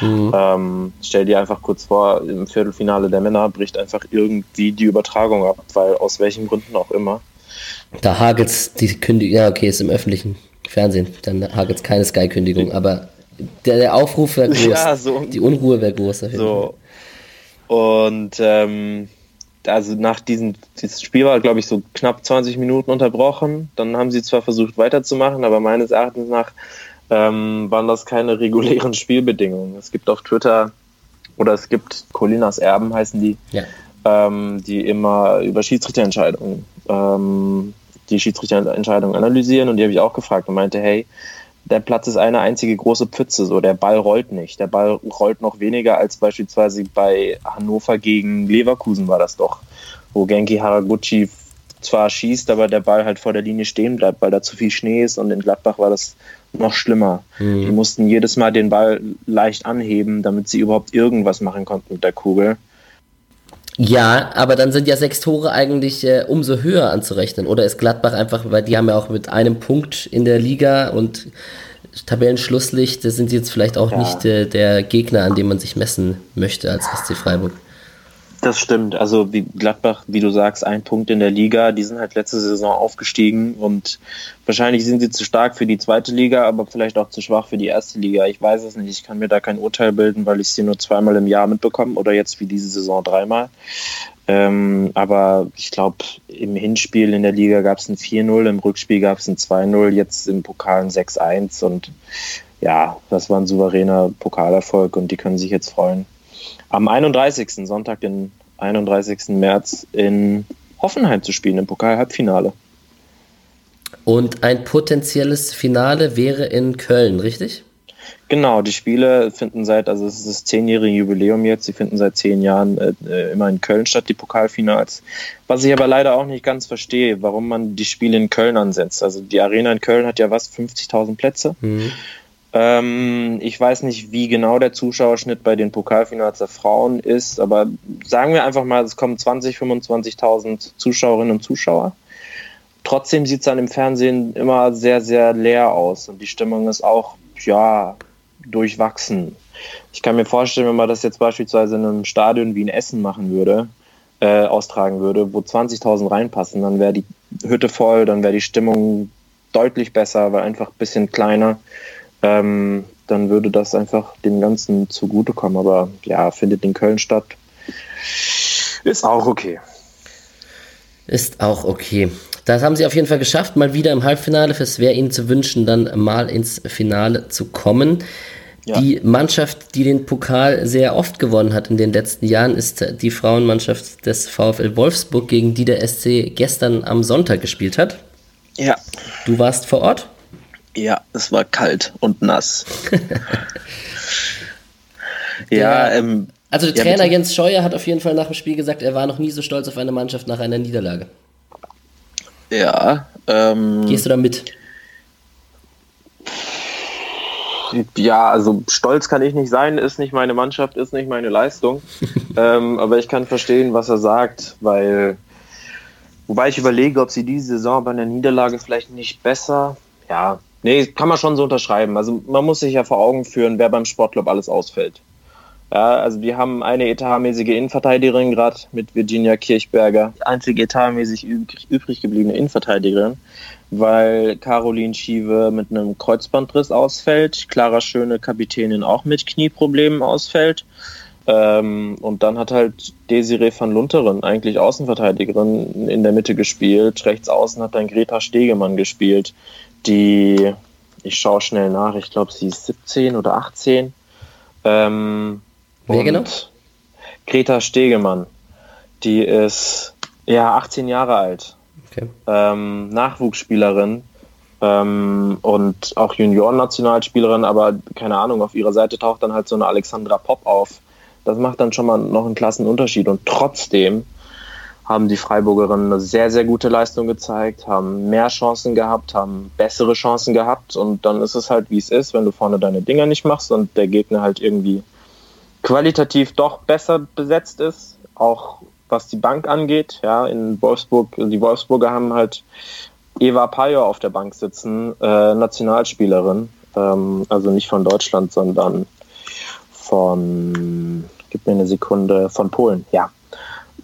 Mhm. Ähm, stell dir einfach kurz vor, im Viertelfinale der Männer bricht einfach irgendwie die Übertragung ab, weil aus welchen Gründen auch immer. Da hagelt es die Kündigung, ja, okay, ist im öffentlichen Fernsehen, dann hagelt es keine Sky-Kündigung, aber der, der Aufruf wäre groß. Ja, so. Die Unruhe wäre groß. so. Und ähm, also nach diesem, dieses Spiel war, glaube ich, so knapp 20 Minuten unterbrochen. Dann haben sie zwar versucht weiterzumachen, aber meines Erachtens nach ähm, waren das keine regulären Spielbedingungen. Es gibt auf Twitter oder es gibt Colinas Erben heißen die, ja. ähm, die immer über Schiedsrichterentscheidungen ähm, die Schiedsrichterentscheidung analysieren und die habe ich auch gefragt und meinte, hey, der Platz ist eine einzige große Pfütze, so der Ball rollt nicht. Der Ball rollt noch weniger als beispielsweise bei Hannover gegen Leverkusen war das doch, wo Genki Haraguchi zwar schießt, aber der Ball halt vor der Linie stehen bleibt, weil da zu viel Schnee ist und in Gladbach war das noch schlimmer. Mhm. Die mussten jedes Mal den Ball leicht anheben, damit sie überhaupt irgendwas machen konnten mit der Kugel. Ja, aber dann sind ja sechs Tore eigentlich äh, umso höher anzurechnen. Oder ist Gladbach einfach, weil die haben ja auch mit einem Punkt in der Liga und Tabellenschlusslicht, da sind sie jetzt vielleicht auch ja. nicht äh, der Gegner, an dem man sich messen möchte als SC Freiburg. Das stimmt. Also wie Gladbach, wie du sagst, ein Punkt in der Liga. Die sind halt letzte Saison aufgestiegen und wahrscheinlich sind sie zu stark für die zweite Liga, aber vielleicht auch zu schwach für die erste Liga. Ich weiß es nicht. Ich kann mir da kein Urteil bilden, weil ich sie nur zweimal im Jahr mitbekomme oder jetzt wie diese Saison dreimal. Ähm, aber ich glaube, im Hinspiel in der Liga gab es ein 4-0, im Rückspiel gab es ein 2-0, jetzt im Pokal ein 6-1 und ja, das war ein souveräner Pokalerfolg und die können sich jetzt freuen am 31. Sonntag, den 31. März in Hoffenheim zu spielen im Pokal-Halbfinale. Und ein potenzielles Finale wäre in Köln, richtig? Genau, die Spiele finden seit, also es ist das zehnjährige Jubiläum jetzt, sie finden seit zehn Jahren äh, immer in Köln statt, die Pokalfinals. Was ich aber leider auch nicht ganz verstehe, warum man die Spiele in Köln ansetzt. Also die Arena in Köln hat ja was, 50.000 Plätze. Mhm. Ähm, ich weiß nicht, wie genau der Zuschauerschnitt bei den Pokalfinals der Frauen ist, aber sagen wir einfach mal, es kommen 20.000, 25.000 Zuschauerinnen und Zuschauer. Trotzdem sieht es dann im Fernsehen immer sehr, sehr leer aus und die Stimmung ist auch, ja, durchwachsen. Ich kann mir vorstellen, wenn man das jetzt beispielsweise in einem Stadion wie in Essen machen würde, äh, austragen würde, wo 20.000 reinpassen, dann wäre die Hütte voll, dann wäre die Stimmung deutlich besser, weil einfach ein bisschen kleiner ähm, dann würde das einfach dem Ganzen zugutekommen. Aber ja, findet in Köln statt. Ist auch okay. Ist auch okay. Das haben sie auf jeden Fall geschafft, mal wieder im Halbfinale. Es wäre ihnen zu wünschen, dann mal ins Finale zu kommen. Ja. Die Mannschaft, die den Pokal sehr oft gewonnen hat in den letzten Jahren, ist die Frauenmannschaft des VfL Wolfsburg, gegen die der SC gestern am Sonntag gespielt hat. Ja. Du warst vor Ort? Ja, es war kalt und nass. ja, ähm, also der ja, Trainer bitte. Jens Scheuer hat auf jeden Fall nach dem Spiel gesagt, er war noch nie so stolz auf eine Mannschaft nach einer Niederlage. Ja. Ähm, Gehst du da mit? Ja, also stolz kann ich nicht sein, ist nicht meine Mannschaft, ist nicht meine Leistung. ähm, aber ich kann verstehen, was er sagt, weil, wobei ich überlege, ob sie diese Saison bei einer Niederlage vielleicht nicht besser, ja, nee, kann man schon so unterschreiben. Also man muss sich ja vor Augen führen, wer beim Sportclub alles ausfällt. Ja, also wir haben eine etatmäßige Innenverteidigerin gerade mit Virginia Kirchberger, die einzige etatmäßig übrig gebliebene Innenverteidigerin, weil Caroline Schiewe mit einem Kreuzbandriss ausfällt, Clara Schöne Kapitänin auch mit Knieproblemen ausfällt. Ähm, und dann hat halt Desiree van Lunteren, eigentlich Außenverteidigerin, in der Mitte gespielt. Rechts außen hat dann Greta Stegemann gespielt, die, ich schaue schnell nach, ich glaube, sie ist 17 oder 18. Ähm, Wer genau? Greta Stegemann. Die ist ja 18 Jahre alt. Okay. Ähm, Nachwuchsspielerin ähm, und auch Junioren-Nationalspielerin, aber keine Ahnung, auf ihrer Seite taucht dann halt so eine Alexandra Pop auf. Das macht dann schon mal noch einen klassen Unterschied und trotzdem haben die Freiburgerinnen eine sehr, sehr gute Leistung gezeigt, haben mehr Chancen gehabt, haben bessere Chancen gehabt und dann ist es halt, wie es ist, wenn du vorne deine Dinger nicht machst und der Gegner halt irgendwie qualitativ doch besser besetzt ist, auch was die Bank angeht. Ja, in Wolfsburg, die Wolfsburger haben halt Eva Payer auf der Bank sitzen, äh, Nationalspielerin, ähm, also nicht von Deutschland, sondern von, gib mir eine Sekunde, von Polen, ja.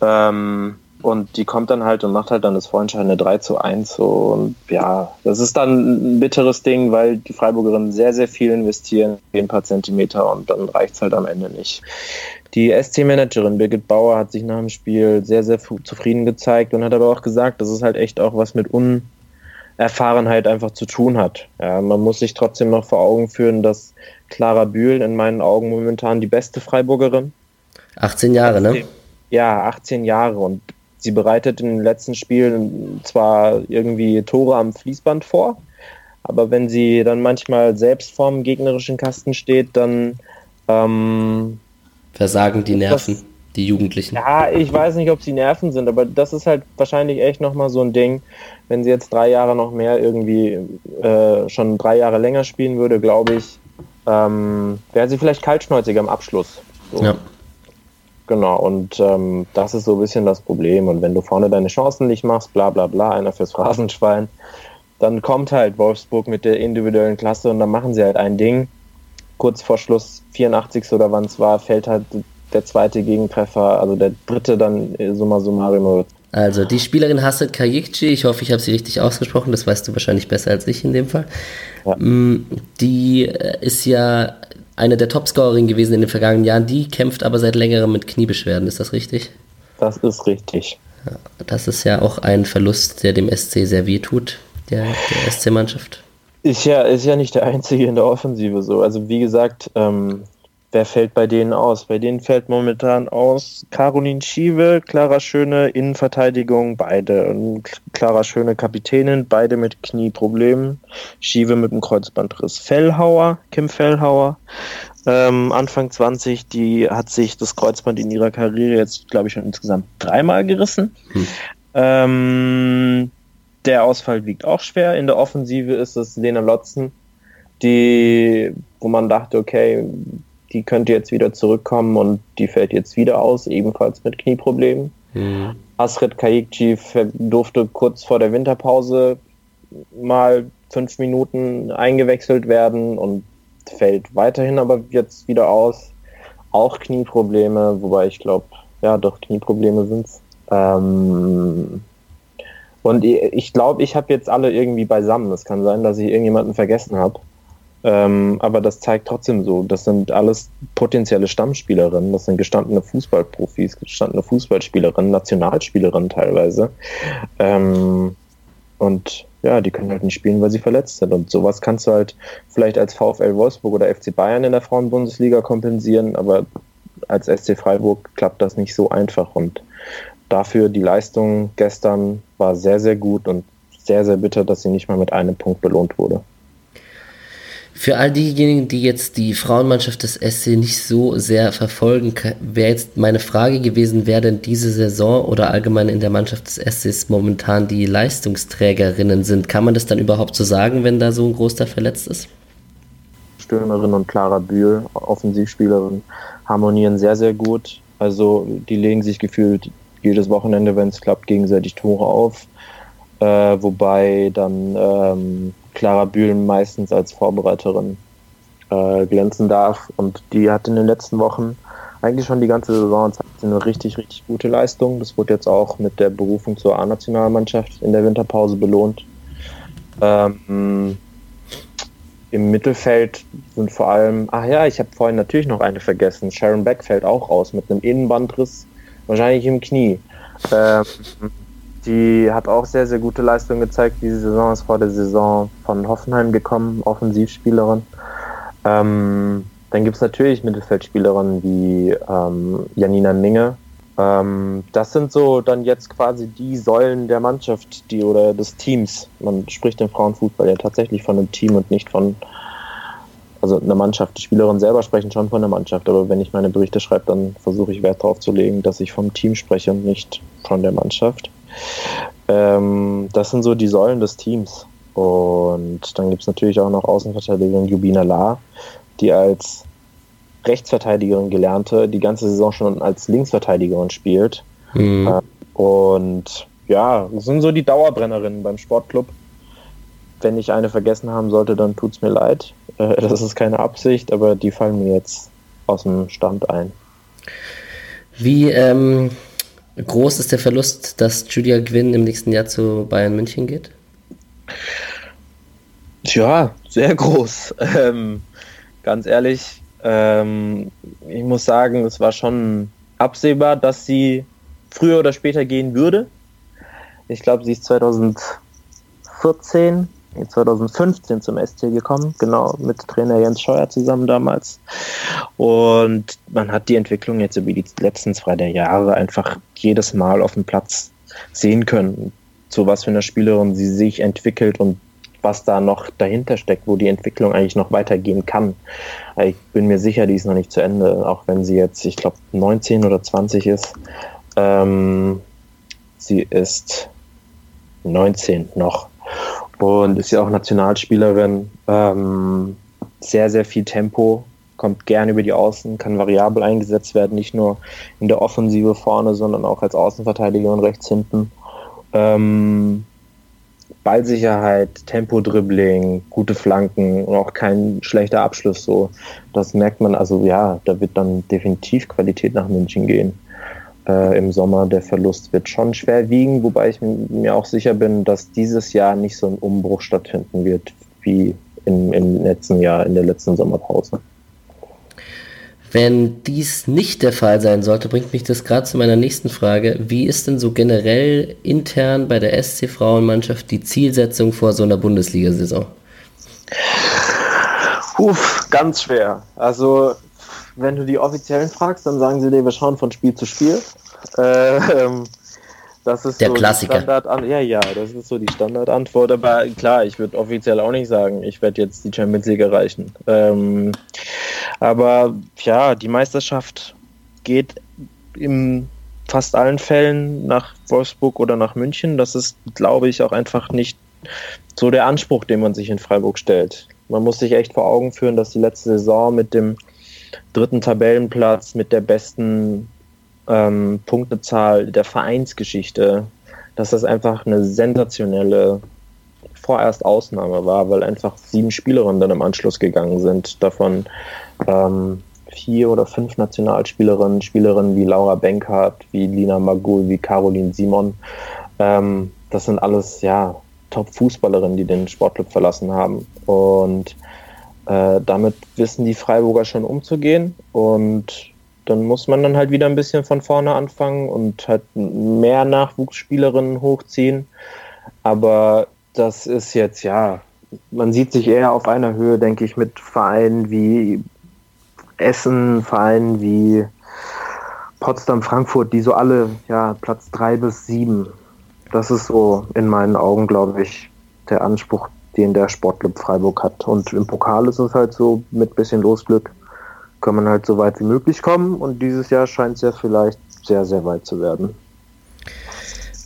Ähm, und die kommt dann halt und macht halt dann das vorentscheidende 3 zu 1. So. Und ja, das ist dann ein bitteres Ding, weil die Freiburgerinnen sehr, sehr viel investieren, ein paar Zentimeter und dann reicht es halt am Ende nicht. Die SC-Managerin Birgit Bauer hat sich nach dem Spiel sehr, sehr zufrieden gezeigt und hat aber auch gesagt, dass es halt echt auch was mit Unerfahrenheit einfach zu tun hat. Ja, man muss sich trotzdem noch vor Augen führen, dass Clara Bühl in meinen Augen momentan die beste Freiburgerin. 18 Jahre, ne? Ja, 18 Jahre und Sie bereitet in den letzten Spielen zwar irgendwie Tore am Fließband vor, aber wenn sie dann manchmal selbst vorm gegnerischen Kasten steht, dann ähm, versagen die Nerven, das, die Jugendlichen. Ja, ich weiß nicht, ob sie Nerven sind, aber das ist halt wahrscheinlich echt nochmal so ein Ding. Wenn sie jetzt drei Jahre noch mehr irgendwie äh, schon drei Jahre länger spielen würde, glaube ich, ähm, wäre sie vielleicht kaltschnäuziger am Abschluss. So. Ja. Genau, und ähm, das ist so ein bisschen das Problem. Und wenn du vorne deine Chancen nicht machst, bla bla bla, einer fürs Phrasenschwein, dann kommt halt Wolfsburg mit der individuellen Klasse und dann machen sie halt ein Ding. Kurz vor Schluss, 84. oder wann es war, fällt halt der zweite Gegentreffer, also der dritte dann äh, summa summarum. Also die Spielerin Hasset Kajikci, ich hoffe, ich habe sie richtig ausgesprochen, das weißt du wahrscheinlich besser als ich in dem Fall. Ja. Mm, die äh, ist ja eine der Topscorerinnen gewesen in den vergangenen Jahren. Die kämpft aber seit längerem mit Kniebeschwerden. Ist das richtig? Das ist richtig. Ja, das ist ja auch ein Verlust, der dem SC sehr weh tut, der, der SC-Mannschaft. Ist ja, ist ja nicht der einzige in der Offensive so. Also wie gesagt, ähm, Wer fällt bei denen aus? Bei denen fällt momentan aus Caroline Schiewe, Clara Schöne, Innenverteidigung, beide. Und Clara Schöne Kapitänin, beide mit Knieproblemen. Schiewe mit dem Kreuzbandriss. Fellhauer, Kim Fellhauer, ähm, Anfang 20, die hat sich das Kreuzband in ihrer Karriere jetzt, glaube ich, schon insgesamt dreimal gerissen. Hm. Ähm, der Ausfall wiegt auch schwer. In der Offensive ist es Lena Lotzen, die, wo man dachte, okay, die könnte jetzt wieder zurückkommen und die fällt jetzt wieder aus, ebenfalls mit Knieproblemen. Mhm. Asrid Kaikci durfte kurz vor der Winterpause mal fünf Minuten eingewechselt werden und fällt weiterhin aber jetzt wieder aus. Auch Knieprobleme, wobei ich glaube, ja, doch Knieprobleme sind es. Ähm, und ich glaube, ich habe jetzt alle irgendwie beisammen. Es kann sein, dass ich irgendjemanden vergessen habe. Ähm, aber das zeigt trotzdem so, das sind alles potenzielle Stammspielerinnen, das sind gestandene Fußballprofis, gestandene Fußballspielerinnen, Nationalspielerinnen teilweise. Ähm, und ja, die können halt nicht spielen, weil sie verletzt sind. Und sowas kannst du halt vielleicht als VfL Wolfsburg oder FC Bayern in der Frauenbundesliga kompensieren, aber als SC Freiburg klappt das nicht so einfach. Und dafür die Leistung gestern war sehr, sehr gut und sehr, sehr bitter, dass sie nicht mal mit einem Punkt belohnt wurde. Für all diejenigen, die jetzt die Frauenmannschaft des SC nicht so sehr verfolgen, wäre jetzt meine Frage gewesen, wer denn diese Saison oder allgemein in der Mannschaft des SCs momentan die Leistungsträgerinnen sind. Kann man das dann überhaupt so sagen, wenn da so ein Großteil verletzt ist? Stürmerin und Clara Bühl, Offensivspielerin, harmonieren sehr, sehr gut. Also die legen sich gefühlt jedes Wochenende, wenn es klappt, gegenseitig Tore auf. Äh, wobei dann ähm, Clara Bühl meistens als Vorbereiterin äh, glänzen darf. Und die hat in den letzten Wochen eigentlich schon die ganze Saison eine richtig, richtig gute Leistung. Das wurde jetzt auch mit der Berufung zur A-Nationalmannschaft in der Winterpause belohnt. Ähm, Im Mittelfeld sind vor allem, ach ja, ich habe vorhin natürlich noch eine vergessen. Sharon Beck fällt auch raus mit einem Innenbandriss, wahrscheinlich im Knie. Ähm, die hat auch sehr, sehr gute Leistung gezeigt. Diese Saison ist vor der Saison von Hoffenheim gekommen, Offensivspielerin. Ähm, dann gibt es natürlich Mittelfeldspielerinnen wie ähm, Janina Minge. Ähm, das sind so dann jetzt quasi die Säulen der Mannschaft, die oder des Teams. Man spricht im Frauenfußball ja tatsächlich von einem Team und nicht von also einer Mannschaft. Die Spielerinnen selber sprechen schon von der Mannschaft, aber wenn ich meine Berichte schreibe, dann versuche ich Wert darauf zu legen, dass ich vom Team spreche und nicht von der Mannschaft. Ähm, das sind so die Säulen des Teams. Und dann gibt es natürlich auch noch Außenverteidigerin Jubina La, die als Rechtsverteidigerin gelernte, die ganze Saison schon als Linksverteidigerin spielt. Mhm. Äh, und ja, das sind so die Dauerbrennerinnen beim Sportclub. Wenn ich eine vergessen haben sollte, dann tut es mir leid. Äh, das ist keine Absicht, aber die fallen mir jetzt aus dem Stand ein. Wie ähm, groß ist der Verlust, dass Julia Gwynn im nächsten Jahr zu Bayern München geht? Ja, sehr groß. Ähm, ganz ehrlich, ähm, ich muss sagen, es war schon absehbar, dass sie früher oder später gehen würde. Ich glaube, sie ist 2014, 2015 zum SC gekommen, genau mit Trainer Jens Scheuer zusammen damals. Und man hat die Entwicklung jetzt über die letzten zwei der Jahre einfach jedes Mal auf dem Platz sehen können, zu was für einer Spielerin sie sich entwickelt und was da noch dahinter steckt, wo die Entwicklung eigentlich noch weitergehen kann. Ich bin mir sicher, die ist noch nicht zu Ende, auch wenn sie jetzt, ich glaube, 19 oder 20 ist. Ähm, sie ist 19 noch und ist ja auch Nationalspielerin. Ähm, sehr, sehr viel Tempo, kommt gern über die Außen, kann variabel eingesetzt werden, nicht nur in der Offensive vorne, sondern auch als Außenverteidigerin rechts hinten. Ähm, Ballsicherheit, Tempo-Dribbling, gute Flanken und auch kein schlechter Abschluss. So, das merkt man. Also ja, da wird dann definitiv Qualität nach München gehen. Äh, Im Sommer der Verlust wird schon schwer wiegen, wobei ich mir auch sicher bin, dass dieses Jahr nicht so ein Umbruch stattfinden wird wie im, im letzten Jahr, in der letzten Sommerpause. Wenn dies nicht der Fall sein sollte, bringt mich das gerade zu meiner nächsten Frage. Wie ist denn so generell intern bei der SC Frauenmannschaft die Zielsetzung vor so einer Bundesliga-Saison? Uff, ganz schwer. Also, wenn du die Offiziellen fragst, dann sagen sie dir, wir schauen von Spiel zu Spiel. Ähm, das ist der so Klassiker. Die ja, ja, das ist so die Standardantwort. Aber klar, ich würde offiziell auch nicht sagen, ich werde jetzt die Champions League erreichen. Ähm, aber ja, die Meisterschaft geht in fast allen Fällen nach Wolfsburg oder nach München. Das ist, glaube ich, auch einfach nicht so der Anspruch, den man sich in Freiburg stellt. Man muss sich echt vor Augen führen, dass die letzte Saison mit dem dritten Tabellenplatz, mit der besten ähm, Punktezahl der Vereinsgeschichte, dass das einfach eine sensationelle vorerst Ausnahme war, weil einfach sieben Spielerinnen dann im Anschluss gegangen sind. Davon ähm, vier oder fünf Nationalspielerinnen, Spielerinnen wie Laura Benkhardt, wie Lina Magul, wie Caroline Simon. Ähm, das sind alles ja Top-Fußballerinnen, die den Sportclub verlassen haben. Und äh, damit wissen die Freiburger schon umzugehen. Und dann muss man dann halt wieder ein bisschen von vorne anfangen und halt mehr Nachwuchsspielerinnen hochziehen. Aber das ist jetzt ja, man sieht sich eher auf einer Höhe, denke ich, mit Vereinen wie Essen, Vereinen wie Potsdam, Frankfurt, die so alle ja Platz drei bis sieben. Das ist so in meinen Augen, glaube ich, der Anspruch, den der Sportclub Freiburg hat. Und im Pokal ist es halt so, mit bisschen Losglück kann man halt so weit wie möglich kommen. Und dieses Jahr scheint es ja vielleicht sehr, sehr weit zu werden.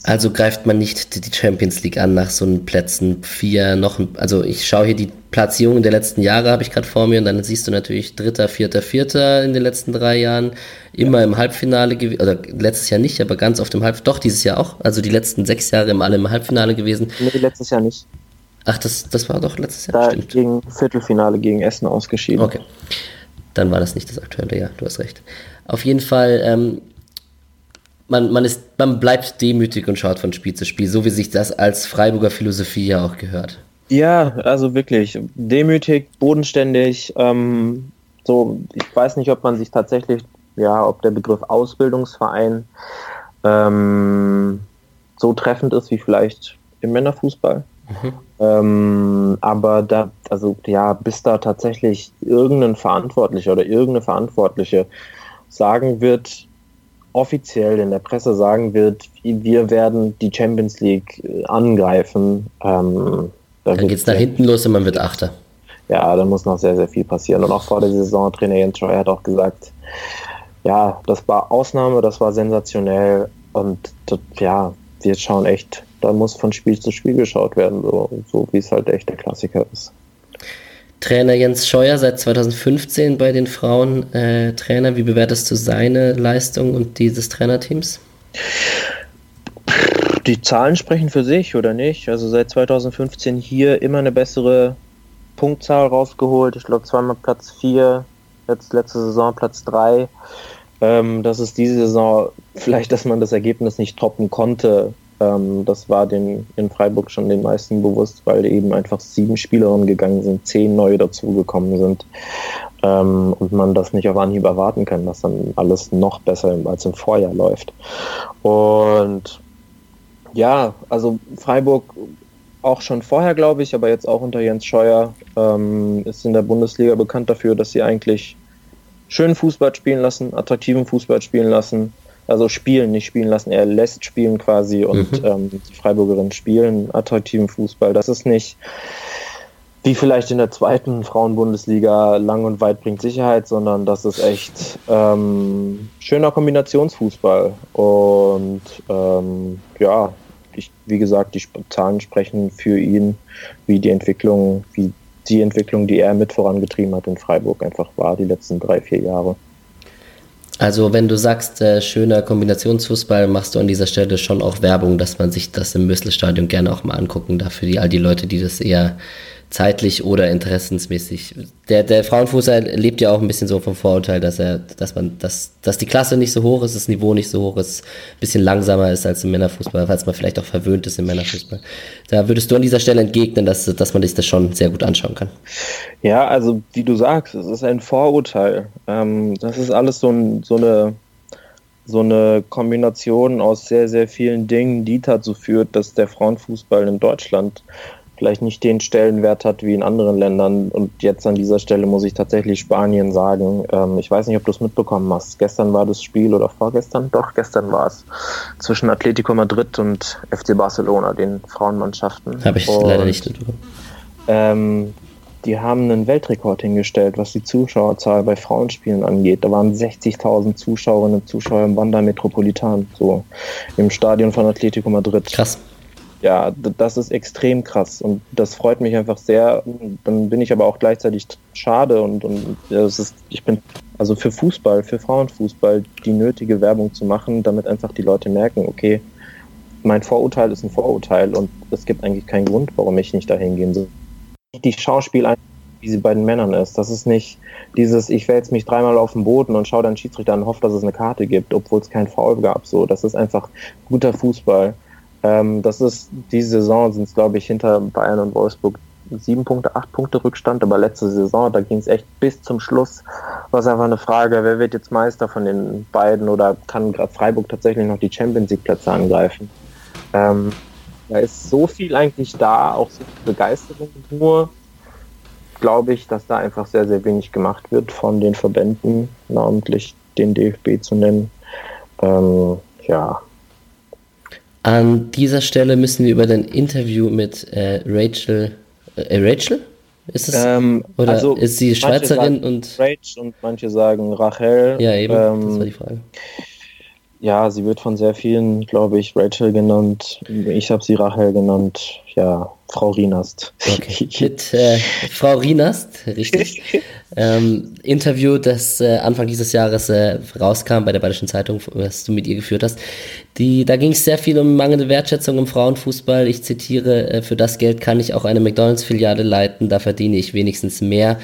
Also greift man nicht die Champions League an nach so einen Plätzen vier noch, also ich schaue hier die Platzierungen der letzten Jahre habe ich gerade vor mir und dann siehst du natürlich Dritter, Vierter, Vierter in den letzten drei Jahren immer im Halbfinale gewesen, oder letztes Jahr nicht, aber ganz oft im Halbfinale, doch dieses Jahr auch, also die letzten sechs Jahre im alle im Halbfinale gewesen. Nee, letztes Jahr nicht. Ach, das, das war doch letztes Jahr. Da stimmt. gegen Viertelfinale gegen Essen ausgeschieden. Okay. Dann war das nicht das aktuelle, ja, du hast recht. Auf jeden Fall, ähm, man, man, ist, man bleibt demütig und schaut von Spiel zu Spiel, so wie sich das als Freiburger Philosophie ja auch gehört. Ja, also wirklich demütig, bodenständig. Ähm, so, ich weiß nicht, ob man sich tatsächlich, ja, ob der Begriff Ausbildungsverein ähm, so treffend ist wie vielleicht im Männerfußball. Mhm. Ähm, aber da, also ja, bis da tatsächlich irgendein Verantwortlicher oder irgendeine Verantwortliche sagen wird, offiziell in der Presse sagen wird, wir werden die Champions League äh, angreifen. Ähm, da dann geht es nach hinten los und man wird Achter. Ja, da muss noch sehr, sehr viel passieren. Und auch vor der Saison, Trainer Jens Scheuer hat auch gesagt, ja, das war Ausnahme, das war sensationell und das, ja, wir schauen echt, da muss von Spiel zu Spiel geschaut werden, so, so wie es halt echt der Klassiker ist. Trainer Jens Scheuer seit 2015 bei den Frauen äh, Trainer. Wie bewertest du seine Leistung und dieses Trainerteams? Die Zahlen sprechen für sich, oder nicht? Also seit 2015 hier immer eine bessere Punktzahl rausgeholt. Ich glaube zweimal Platz 4, jetzt letzte Saison Platz 3. Ähm, das ist diese Saison vielleicht, dass man das Ergebnis nicht toppen konnte, ähm, das war den in Freiburg schon den meisten bewusst, weil eben einfach sieben Spielerinnen gegangen sind, zehn neue dazugekommen sind ähm, und man das nicht auf Anhieb erwarten kann, dass dann alles noch besser als im Vorjahr läuft. Und ja, also Freiburg auch schon vorher, glaube ich, aber jetzt auch unter Jens Scheuer ähm, ist in der Bundesliga bekannt dafür, dass sie eigentlich schönen Fußball spielen lassen, attraktiven Fußball spielen lassen also spielen, nicht spielen lassen. Er lässt spielen quasi und mhm. ähm, die Freiburgerinnen spielen attraktiven Fußball. Das ist nicht wie vielleicht in der zweiten Frauenbundesliga lang und weit bringt Sicherheit, sondern das ist echt ähm, schöner Kombinationsfußball. Und ähm, ja, ich, wie gesagt, die Zahlen sprechen für ihn, wie die Entwicklung, wie die Entwicklung, die er mit vorangetrieben hat in Freiburg einfach war, die letzten drei, vier Jahre. Also wenn du sagst, äh, schöner Kombinationsfußball, machst du an dieser Stelle schon auch Werbung, dass man sich das im Müsselstadion gerne auch mal angucken darf für die, all die Leute, die das eher zeitlich oder interessensmäßig. Der, der Frauenfußball lebt ja auch ein bisschen so vom Vorurteil, dass er, dass man, dass, dass die Klasse nicht so hoch ist, das Niveau nicht so hoch ist, ein bisschen langsamer ist als im Männerfußball, falls man vielleicht auch verwöhnt ist im Männerfußball. Da würdest du an dieser Stelle entgegnen, dass, dass man sich das schon sehr gut anschauen kann. Ja, also wie du sagst, es ist ein Vorurteil. Ähm, das ist alles so, ein, so eine so eine Kombination aus sehr, sehr vielen Dingen, die dazu führt, dass der Frauenfußball in Deutschland vielleicht nicht den Stellenwert hat wie in anderen Ländern. Und jetzt an dieser Stelle muss ich tatsächlich Spanien sagen. Ähm, ich weiß nicht, ob du es mitbekommen hast. Gestern war das Spiel oder vorgestern? Doch, gestern war es. Zwischen Atletico Madrid und FC Barcelona, den Frauenmannschaften. Habe ich und, leider nicht mitbekommen. Ähm, die haben einen Weltrekord hingestellt, was die Zuschauerzahl bei Frauenspielen angeht. Da waren 60.000 Zuschauerinnen und Zuschauer im Wanda Metropolitan, so im Stadion von Atletico Madrid. Krass ja, das ist extrem krass und das freut mich einfach sehr. Dann bin ich aber auch gleichzeitig schade und, und das ist, ich bin also für Fußball, für Frauenfußball die nötige Werbung zu machen, damit einfach die Leute merken, okay, mein Vorurteil ist ein Vorurteil und es gibt eigentlich keinen Grund, warum ich nicht dahin gehen soll. Die Schauspiel, wie sie bei den Männern ist, das ist nicht dieses, ich wälze mich dreimal auf den Boden und schaue dann Schiedsrichter an und hoffe, dass es eine Karte gibt, obwohl es keinen Foul gab. So, das ist einfach guter Fußball. Ähm, das ist, diese Saison sind es, glaube ich, hinter Bayern und Wolfsburg sieben Punkte, acht Punkte Rückstand, aber letzte Saison, da ging es echt bis zum Schluss. War einfach eine Frage, wer wird jetzt Meister von den beiden oder kann gerade Freiburg tatsächlich noch die Champions League Plätze angreifen? Ähm, da ist so viel eigentlich da, auch so viel Begeisterung. Nur glaube ich, dass da einfach sehr, sehr wenig gemacht wird von den Verbänden, namentlich den DFB zu nennen. Ähm, ja, an dieser Stelle müssen wir über dein Interview mit äh, Rachel. Äh, Rachel? Ist es? Ähm, oder also ist sie Schweizerin und. Rachel und manche sagen Rachel. Ja, eben. Ähm, das war die Frage. Ja, sie wird von sehr vielen, glaube ich, Rachel genannt. Ich habe sie Rachel genannt. Ja, Frau Rienast. Okay. Mit äh, Frau Rienast, richtig. ähm, Interview, das äh, Anfang dieses Jahres äh, rauskam bei der Bayerischen Zeitung, was du mit ihr geführt hast. Die, da ging es sehr viel um mangelnde Wertschätzung im Frauenfußball. Ich zitiere, äh, für das Geld kann ich auch eine McDonalds-Filiale leiten, da verdiene ich wenigstens mehr.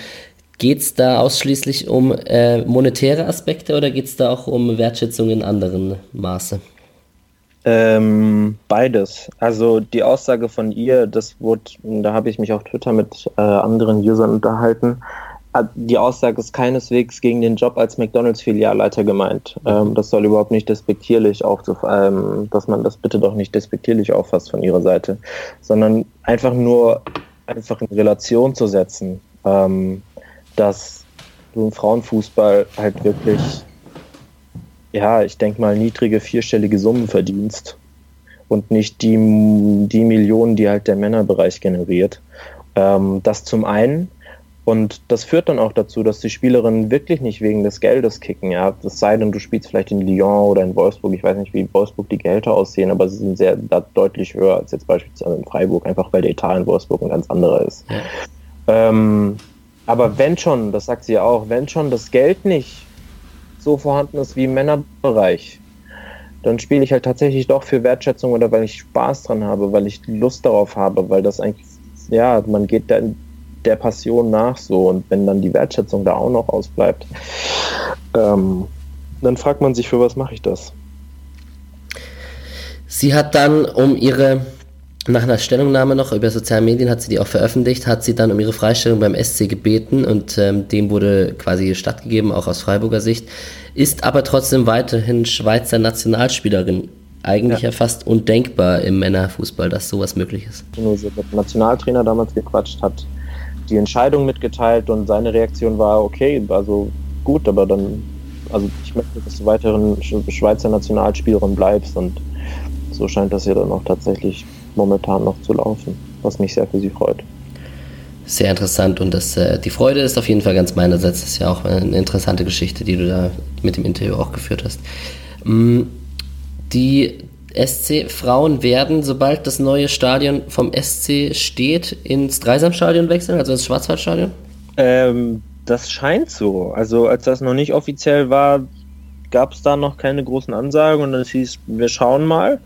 Geht es da ausschließlich um äh, monetäre Aspekte oder geht es da auch um Wertschätzung in anderen Maße? Ähm, beides. Also die Aussage von ihr, das wurde, da habe ich mich auf Twitter mit äh, anderen Usern unterhalten. Äh, die Aussage ist keineswegs gegen den Job als McDonalds-Filialleiter gemeint. Ähm, das soll überhaupt nicht despektierlich aufzufallen, ähm, dass man das bitte doch nicht despektierlich auffasst von ihrer Seite, sondern einfach nur einfach in Relation zu setzen. Ähm, dass du im Frauenfußball halt wirklich, ja, ich denke mal, niedrige vierstellige Summen verdienst und nicht die, die Millionen, die halt der Männerbereich generiert. Ähm, das zum einen. Und das führt dann auch dazu, dass die Spielerinnen wirklich nicht wegen des Geldes kicken. Ja, das sei denn, du spielst vielleicht in Lyon oder in Wolfsburg. Ich weiß nicht, wie Wolfsburg die Gehälter aussehen, aber sie sind sehr deutlich höher als jetzt beispielsweise in Freiburg, einfach weil der Etat in Wolfsburg ein ganz anderer ist. Ja. Ähm, aber wenn schon, das sagt sie ja auch, wenn schon das Geld nicht so vorhanden ist wie im Männerbereich, dann spiele ich halt tatsächlich doch für Wertschätzung oder weil ich Spaß dran habe, weil ich Lust darauf habe, weil das eigentlich, ja, man geht da der Passion nach so und wenn dann die Wertschätzung da auch noch ausbleibt, ähm, dann fragt man sich, für was mache ich das? Sie hat dann, um ihre nach einer Stellungnahme noch über soziale Medien hat sie die auch veröffentlicht, hat sie dann um ihre Freistellung beim SC gebeten und ähm, dem wurde quasi stattgegeben, auch aus Freiburger Sicht, ist aber trotzdem weiterhin Schweizer Nationalspielerin. Eigentlich ja. ja fast undenkbar im Männerfußball, dass sowas möglich ist. Sie mit dem Nationaltrainer damals gequatscht, hat die Entscheidung mitgeteilt und seine Reaktion war, okay, also gut, aber dann, also ich möchte, dass du weiterhin Schweizer Nationalspielerin bleibst und so scheint das ja dann auch tatsächlich momentan noch zu laufen, was mich sehr für sie freut. Sehr interessant und das, äh, die Freude ist auf jeden Fall ganz meinerseits. Das ist ja auch eine interessante Geschichte, die du da mit dem Interview auch geführt hast. Mm, die SC-Frauen werden, sobald das neue Stadion vom SC steht, ins Dreisamstadion wechseln, also ins Schwarzwaldstadion? Ähm, das scheint so. Also als das noch nicht offiziell war, gab es da noch keine großen Ansagen und es hieß, wir schauen mal.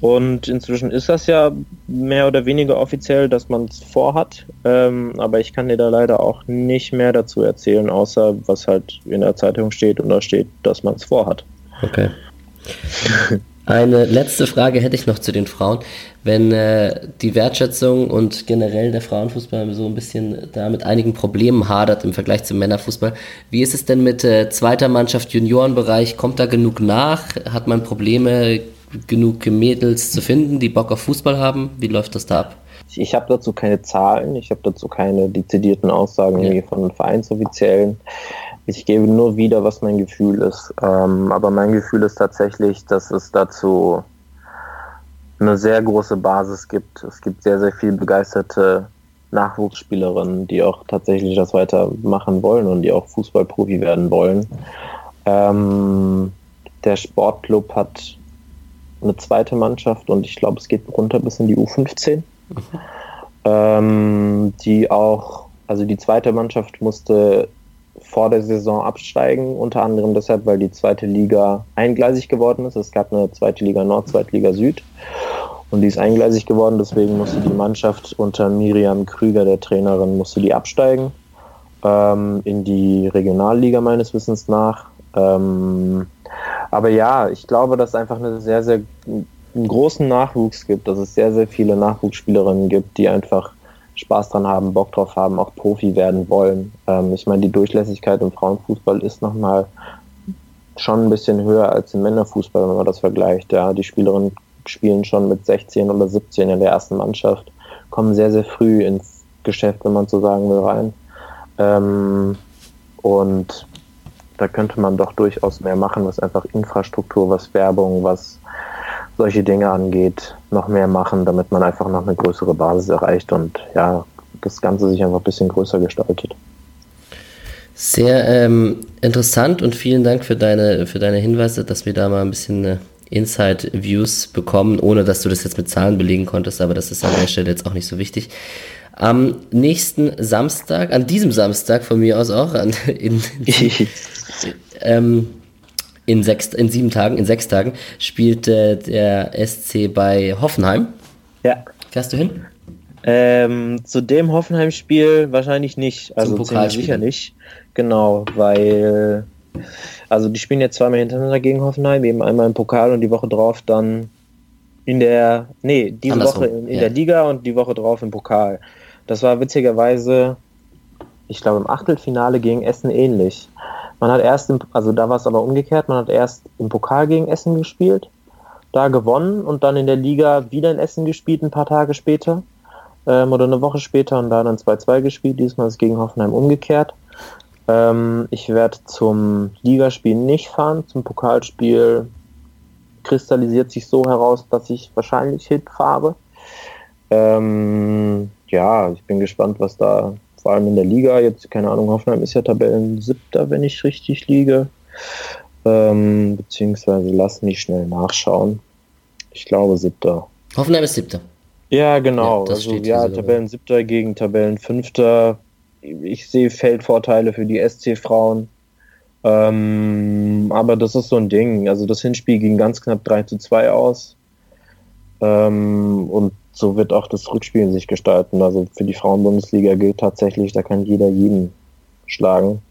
Und inzwischen ist das ja mehr oder weniger offiziell, dass man es vorhat. Ähm, aber ich kann dir da leider auch nicht mehr dazu erzählen, außer was halt in der Zeitung steht und da steht, dass man es vorhat. Okay. Eine letzte Frage hätte ich noch zu den Frauen. Wenn äh, die Wertschätzung und generell der Frauenfußball so ein bisschen da mit einigen Problemen hadert im Vergleich zum Männerfußball, wie ist es denn mit äh, zweiter Mannschaft, Juniorenbereich? Kommt da genug nach? Hat man Probleme, genug Mädels zu finden, die Bock auf Fußball haben? Wie läuft das da ab? Ich habe dazu keine Zahlen, ich habe dazu keine dezidierten Aussagen ja. von Vereinsoffiziellen. Ich gebe nur wieder, was mein Gefühl ist. Ähm, aber mein Gefühl ist tatsächlich, dass es dazu eine sehr große Basis gibt. Es gibt sehr, sehr viel begeisterte Nachwuchsspielerinnen, die auch tatsächlich das weitermachen wollen und die auch Fußballprofi werden wollen. Ähm, der Sportclub hat eine zweite Mannschaft und ich glaube, es geht runter bis in die U15. Mhm. Ähm, die auch, also die zweite Mannschaft musste vor der Saison absteigen, unter anderem deshalb, weil die zweite Liga eingleisig geworden ist. Es gab eine zweite Liga Nord, zweite Liga Süd und die ist eingleisig geworden, deswegen musste die Mannschaft unter Miriam Krüger, der Trainerin, musste die absteigen ähm, in die Regionalliga meines Wissens nach. Ähm, aber ja, ich glaube, dass es einfach eine sehr, sehr einen großen Nachwuchs gibt, dass es sehr, sehr viele Nachwuchsspielerinnen gibt, die einfach Spaß dran haben, Bock drauf haben, auch Profi werden wollen. Ähm, ich meine, die Durchlässigkeit im Frauenfußball ist nochmal schon ein bisschen höher als im Männerfußball, wenn man das vergleicht. Ja, die Spielerinnen spielen schon mit 16 oder 17 in der ersten Mannschaft, kommen sehr, sehr früh ins Geschäft, wenn man so sagen will, rein. Ähm, und da könnte man doch durchaus mehr machen, was einfach Infrastruktur, was Werbung, was solche Dinge angeht, noch mehr machen, damit man einfach noch eine größere Basis erreicht und ja, das Ganze sich einfach ein bisschen größer gestaltet. Sehr ähm, interessant und vielen Dank für deine, für deine Hinweise, dass wir da mal ein bisschen äh, Inside-Views bekommen, ohne dass du das jetzt mit Zahlen belegen konntest, aber das ist an der Stelle jetzt auch nicht so wichtig. Am nächsten Samstag, an diesem Samstag von mir aus auch, an, in, ähm, in, sechs, in sieben Tagen, in sechs Tagen, spielt äh, der SC bei Hoffenheim. Ja. Fährst du hin? Ähm, zu dem Hoffenheim-Spiel wahrscheinlich nicht. Also sicher nicht. Genau, weil also die spielen jetzt zweimal hintereinander gegen Hoffenheim, eben einmal im Pokal und die Woche drauf dann in der, nee, diese Andersrum. Woche in, in ja. der Liga und die Woche drauf im Pokal. Das war witzigerweise, ich glaube, im Achtelfinale gegen Essen ähnlich. Man hat erst, im, also da war es aber umgekehrt, man hat erst im Pokal gegen Essen gespielt, da gewonnen und dann in der Liga wieder in Essen gespielt, ein paar Tage später ähm, oder eine Woche später und da dann 2-2 gespielt. Diesmal ist es gegen Hoffenheim umgekehrt. Ähm, ich werde zum Ligaspiel nicht fahren, zum Pokalspiel kristallisiert sich so heraus, dass ich wahrscheinlich hinfahre. Ähm, ja, ich bin gespannt, was da vor allem in der Liga jetzt, keine Ahnung, Hoffenheim ist ja Tabellen siebter, wenn ich richtig liege. Ähm, beziehungsweise lass mich schnell nachschauen. Ich glaube siebter. Hoffenheim ist siebter. Ja, genau. Ja, also ja, Tabellen siebter gegen Tabellen fünfter. Ich sehe Feldvorteile für die SC-Frauen. Ähm, aber das ist so ein Ding. Also das Hinspiel ging ganz knapp 3 zu 2 aus. Ähm, und so wird auch das Rückspiel sich gestalten. Also für die Frauenbundesliga gilt tatsächlich, da kann jeder jeden schlagen.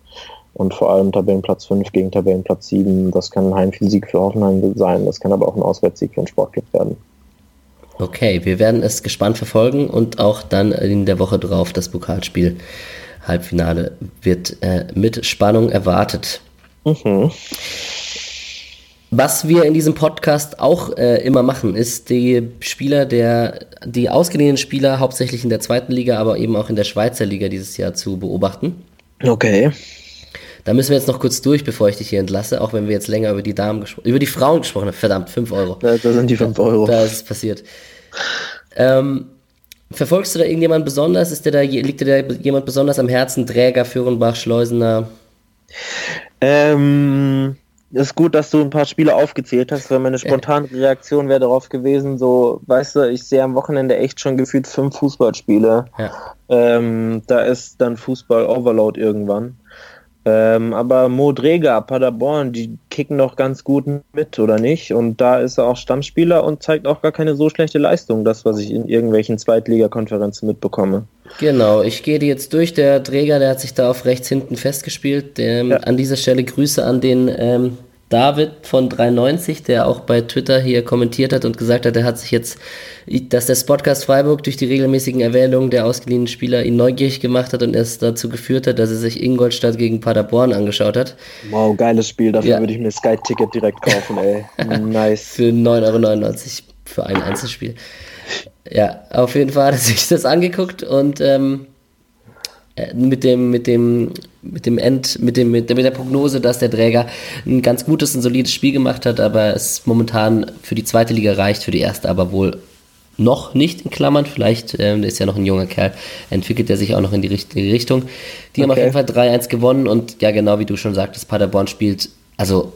Und vor allem Tabellenplatz 5 gegen Tabellenplatz 7, das kann ein Heimsieg für Hoffenheim sein, das kann aber auch ein Auswärtssieg für den Sportclub werden. Okay, wir werden es gespannt verfolgen und auch dann in der Woche drauf das Pokalspiel Halbfinale wird äh, mit Spannung erwartet. Mhm. Was wir in diesem Podcast auch äh, immer machen, ist die Spieler der, die ausgeliehenen Spieler hauptsächlich in der zweiten Liga, aber eben auch in der Schweizer Liga dieses Jahr zu beobachten. Okay. Da müssen wir jetzt noch kurz durch, bevor ich dich hier entlasse, auch wenn wir jetzt länger über die Damen über die Frauen gesprochen haben. Verdammt, 5 Euro. Da, da, sind die 5 Euro. Da, da ist es passiert. Ähm, verfolgst du da irgendjemand besonders? Ist dir da, liegt dir da jemand besonders am Herzen? Träger, Führenbach, Schleusener? Ähm, ist gut, dass du ein paar Spiele aufgezählt hast, weil meine spontane Reaktion wäre darauf gewesen, so, weißt du, ich sehe am Wochenende echt schon gefühlt fünf Fußballspiele. Ja. Ähm, da ist dann Fußball-Overload irgendwann. Ähm, aber Mo Dreger, Paderborn, die kicken doch ganz gut mit, oder nicht? Und da ist er auch Stammspieler und zeigt auch gar keine so schlechte Leistung, das, was ich in irgendwelchen Zweitligakonferenzen mitbekomme. Genau, ich gehe die jetzt durch. Der Träger, der hat sich da auf rechts hinten festgespielt. Ähm, ja. An dieser Stelle Grüße an den ähm, David von 93, der auch bei Twitter hier kommentiert hat und gesagt hat, er hat sich jetzt, dass der Podcast Freiburg durch die regelmäßigen Erwähnungen der ausgeliehenen Spieler ihn neugierig gemacht hat und es dazu geführt hat, dass er sich Ingolstadt gegen Paderborn angeschaut hat. Wow, geiles Spiel, dafür ja. würde ich mir Sky-Ticket direkt kaufen, ey. nice. Für 9,99 Euro für ein Einzelspiel. Ja, auf jeden Fall hat er sich das angeguckt und ähm, äh, mit dem, mit dem, mit dem End, mit dem, mit der, mit der Prognose, dass der Träger ein ganz gutes und solides Spiel gemacht hat, aber es momentan für die zweite Liga reicht, für die erste aber wohl noch nicht in Klammern. Vielleicht ähm, ist ja noch ein junger Kerl, entwickelt er sich auch noch in die richtige Richtung. Die okay. haben auf jeden Fall 3-1 gewonnen und ja, genau wie du schon sagtest, Paderborn spielt, also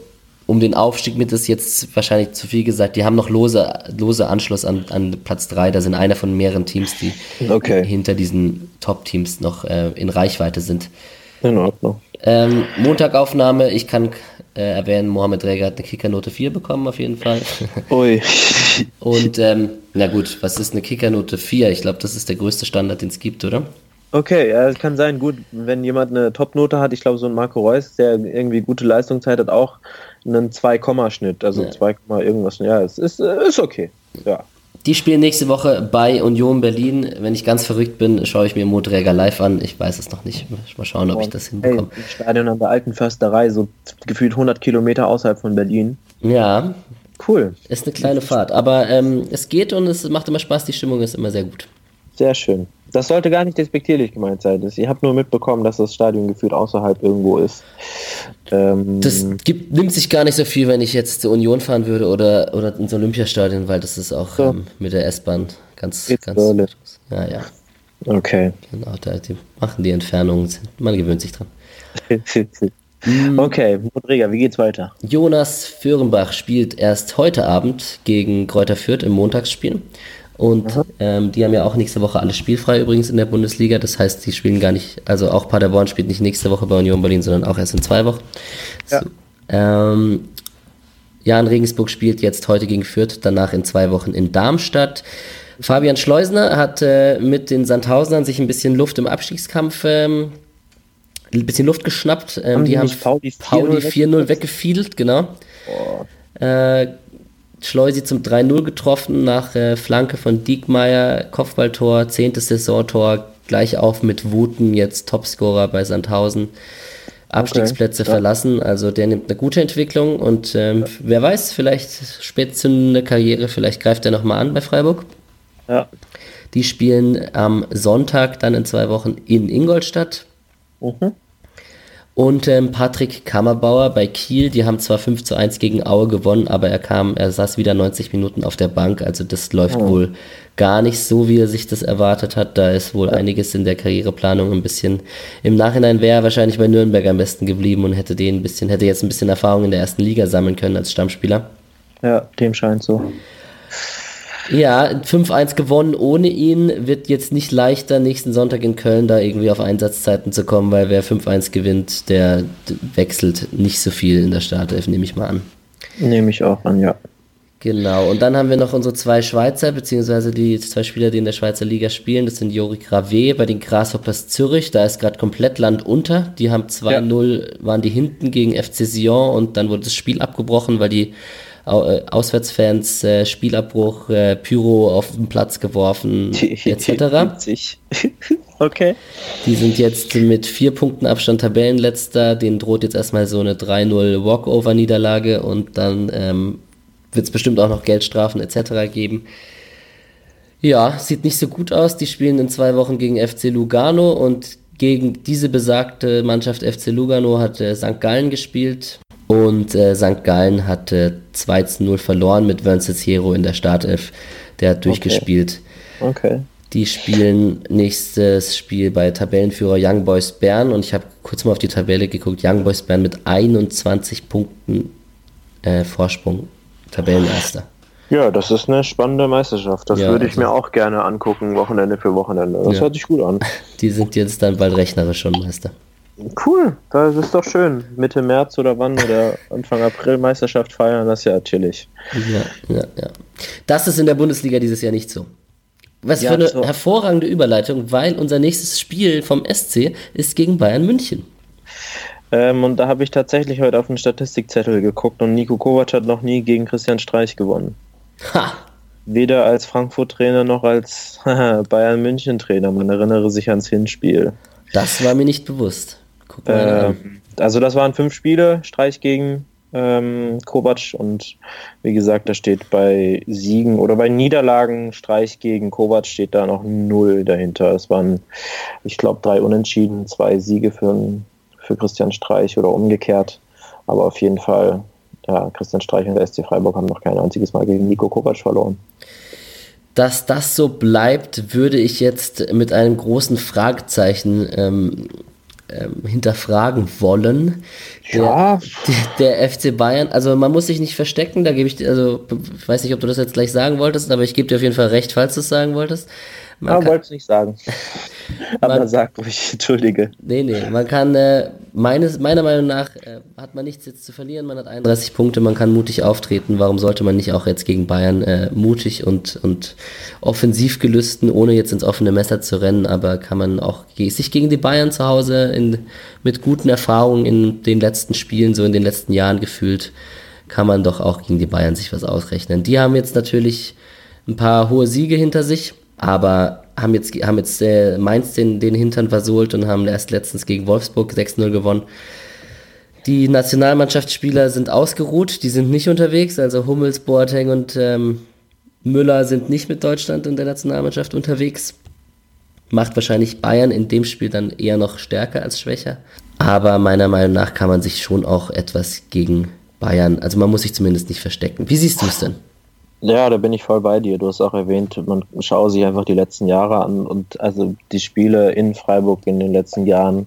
um den Aufstieg mit ist jetzt wahrscheinlich zu viel gesagt. Die haben noch lose, lose Anschluss an, an Platz 3. Da sind einer von mehreren Teams, die okay. hinter diesen Top-Teams noch äh, in Reichweite sind. In Ordnung. Ähm, Montagaufnahme, ich kann äh, erwähnen, Mohamed Reger hat eine Kickernote 4 bekommen, auf jeden Fall. Ui. Und ähm, na gut, was ist eine Kickernote 4? Ich glaube, das ist der größte Standard, den es gibt, oder? Okay, ja, kann sein. Gut, wenn jemand eine Top-Note hat, ich glaube, so ein Marco Reus, der irgendwie gute Leistungszeit hat, auch einen 2-Schnitt, also ja. 2, irgendwas. Ja, es ist, äh, ist okay. Ja. Die spielen nächste Woche bei Union Berlin. Wenn ich ganz verrückt bin, schaue ich mir Moträger live an. Ich weiß es noch nicht. Mal schauen, ob ich das hinbekomme. Hey, Stadion an der alten Försterei, so gefühlt 100 Kilometer außerhalb von Berlin. Ja. Cool. Ist eine kleine Fahrt. Aber ähm, es geht und es macht immer Spaß. Die Stimmung ist immer sehr gut. Sehr schön. Das sollte gar nicht despektierlich gemeint sein. Ich habe nur mitbekommen, dass das Stadion gefühlt außerhalb irgendwo ist. Ähm das gibt, nimmt sich gar nicht so viel, wenn ich jetzt zur Union fahren würde oder, oder ins Olympiastadion, weil das ist auch so. ähm, mit der S-Bahn ganz, ganz. Ja, ja. Okay. Genau, da, die machen die Entfernungen, man gewöhnt sich dran. okay, Modriga, wie geht's weiter? Jonas Föhrenbach spielt erst heute Abend gegen Kräuter Fürth im Montagsspiel. Und ähm, die haben ja auch nächste Woche alles spielfrei übrigens in der Bundesliga. Das heißt, die spielen gar nicht, also auch Paderborn spielt nicht nächste Woche bei Union Berlin, sondern auch erst in zwei Wochen. Ja. So, ähm, Jan Regensburg spielt jetzt heute gegen Fürth, danach in zwei Wochen in Darmstadt. Fabian Schleusner hat äh, mit den Sandhausenern sich ein bisschen Luft im Abstiegskampf, ähm, ein bisschen Luft geschnappt. Ähm, Haben die haben Pauli Pauli 4-0 4-0 weggefiedelt, genau. Äh, Schleusi zum 3-0 getroffen nach äh, Flanke von Diekmeyer, Kopfballtor, zehntes Saisontor, gleich auf mit Wuten, jetzt Topscorer bei Sandhausen. Abstiegsplätze ja. verlassen, also der nimmt eine gute Entwicklung und ähm, wer weiß, vielleicht spätzündende Karriere, vielleicht greift er nochmal an bei Freiburg. Ja. Die spielen am Sonntag dann in zwei Wochen in Ingolstadt. Mhm. Und ähm, Patrick Kammerbauer bei Kiel, die haben zwar 5 zu 1 gegen Aue gewonnen, aber er kam, er saß wieder 90 Minuten auf der Bank, also das läuft Oh. wohl gar nicht so, wie er sich das erwartet hat. Da ist wohl einiges in der Karriereplanung ein bisschen. Im Nachhinein wäre er wahrscheinlich bei Nürnberg am besten geblieben und hätte den ein bisschen, hätte jetzt ein bisschen Erfahrung in der ersten Liga sammeln können als Stammspieler. Ja, dem scheint so. Ja, 5-1 gewonnen ohne ihn. Wird jetzt nicht leichter, nächsten Sonntag in Köln da irgendwie auf Einsatzzeiten zu kommen, weil wer 5-1 gewinnt, der wechselt nicht so viel in der Startelf, nehme ich mal an. Nehme ich auch an, ja. Genau, und dann haben wir noch unsere zwei Schweizer, beziehungsweise die zwei Spieler, die in der Schweizer Liga spielen. Das sind Jori Grave bei den Grasshoppers Zürich. Da ist gerade komplett Land unter. Die haben 2-0, waren die hinten gegen FC Sion und dann wurde das Spiel abgebrochen, weil die Auswärtsfans äh, Spielabbruch, äh, Pyro auf den Platz geworfen, etc. Okay. Die sind jetzt mit vier Punkten Abstand Tabellenletzter. Denen droht jetzt erstmal so eine 3-0 Walkover-Niederlage und dann ähm, wird es bestimmt auch noch Geldstrafen etc. geben. Ja, sieht nicht so gut aus. Die spielen in zwei Wochen gegen FC Lugano und gegen diese besagte Mannschaft FC Lugano hat äh, St. Gallen gespielt. Und äh, St. Gallen hat äh, 2 zu 0 verloren mit Vincenz Hero in der Startelf. Der hat durchgespielt. Okay. Die spielen nächstes Spiel bei Tabellenführer Young Boys Bern und ich habe kurz mal auf die Tabelle geguckt. Young Boys Bern mit 21 Punkten äh, Vorsprung, Tabellenerster. Ja, das ist eine spannende Meisterschaft. Das Ja, würde ich also- mir auch gerne angucken, Wochenende für Wochenende. Das Ja. hört sich gut an. Die sind jetzt dann bald rechnerisch schon Meister. Cool, das ist doch schön. Mitte März oder wann oder Anfang April Meisterschaft feiern, das ist ja chillig. Ja, ja, ja. Das ist in der Bundesliga dieses Jahr nicht so. Was Ja, für eine so. hervorragende Überleitung, weil unser nächstes Spiel vom SC ist gegen Bayern München. Ähm, und da habe ich tatsächlich heute auf den Statistikzettel geguckt und Nico Kovac hat noch nie gegen Christian Streich gewonnen. Ha! Weder als Frankfurt-Trainer noch als Bayern München-Trainer. Man erinnere sich ans Hinspiel. Das war mir nicht bewusst. Ähm, also das waren fünf Spiele, Streich gegen ähm, Kovac und wie gesagt, da steht bei Siegen oder bei Niederlagen Streich gegen Kovac steht da noch null dahinter. Es waren, ich glaube, drei Unentschieden, zwei Siege für, für Christian Streich oder umgekehrt. Aber auf jeden Fall, ja, Christian Streich und der SC Freiburg haben noch kein einziges Mal gegen Nico Kovac verloren. Dass das so bleibt, würde ich jetzt mit einem großen Fragezeichen ähm, ähm, hinterfragen wollen. Der, Ja. der, der FC Bayern, also man muss sich nicht verstecken, da gebe ich dir, also ich weiß nicht, ob du das jetzt gleich sagen wolltest, aber ich gebe dir auf jeden Fall recht, falls du es sagen wolltest. Man Ja, kann- wollte es nicht sagen. Aber Man- sag ruhig, entschuldige. Nee, nee, man kann, äh, meines, meiner Meinung nach äh, hat man nichts jetzt zu verlieren, man hat 31 Punkte, man kann mutig auftreten, warum sollte man nicht auch jetzt gegen Bayern äh, mutig und, und offensiv gelüsten, ohne jetzt ins offene Messer zu rennen, aber kann man auch sich gegen die Bayern zu Hause in, mit guten Erfahrungen in den letzten Spielen, so in den letzten Jahren gefühlt, kann man doch auch gegen die Bayern sich was ausrechnen. Die haben jetzt natürlich ein paar hohe Siege hinter sich, aber haben jetzt, haben jetzt äh, Mainz den, den Hintern versohlt und haben erst letztens gegen Wolfsburg 6-0 gewonnen. Die Nationalmannschaftsspieler sind ausgeruht, die sind nicht unterwegs, also Hummels, Boateng und ähm, Müller sind nicht mit Deutschland und der Nationalmannschaft unterwegs. Macht wahrscheinlich Bayern in dem Spiel dann eher noch stärker als schwächer. Aber meiner Meinung nach kann man sich schon auch etwas gegen Bayern, also man muss sich zumindest nicht verstecken. Wie siehst du es denn? Ja, da bin ich voll bei dir. Du hast auch erwähnt, man schaue sich einfach die letzten Jahre an und also die Spiele in Freiburg in den letzten Jahren,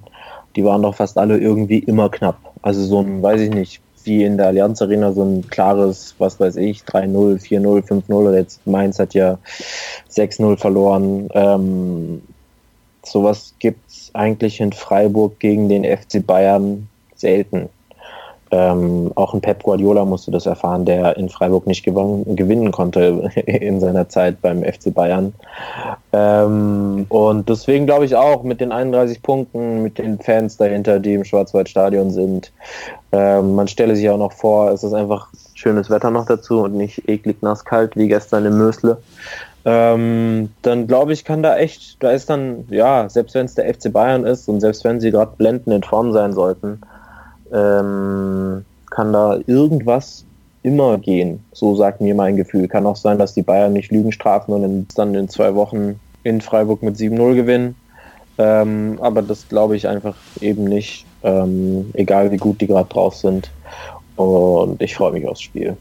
die waren doch fast alle irgendwie immer knapp. Also so ein, weiß ich nicht, wie in der Allianz Arena so ein klares, was weiß ich, 3-0, 4-0, 5-0 oder jetzt Mainz hat ja 6-0 verloren. Ähm, sowas gibt es eigentlich in Freiburg gegen den FC Bayern selten. Ähm, auch ein Pep Guardiola musste das erfahren, der in Freiburg nicht gewonnen, gewinnen konnte in seiner Zeit beim FC Bayern. Ähm, und deswegen glaube ich auch mit den 31 Punkten, mit den Fans dahinter, die im Schwarzwaldstadion sind, ähm, man stelle sich auch noch vor, es ist einfach schönes Wetter noch dazu und nicht eklig nass kalt wie gestern im Mösle. Ähm, dann glaube ich, kann da echt, da ist dann, ja, selbst wenn es der FC Bayern ist und selbst wenn sie gerade blendend in Form sein sollten, ähm, kann da irgendwas immer gehen. So sagt mir mein Gefühl. Kann auch sein, dass die Bayern nicht Lügen strafen und dann in zwei Wochen in Freiburg mit 7-0 gewinnen. Ähm, aber das glaube ich einfach eben nicht, ähm, egal wie gut die gerade drauf sind. Und ich freue mich aufs Spiel.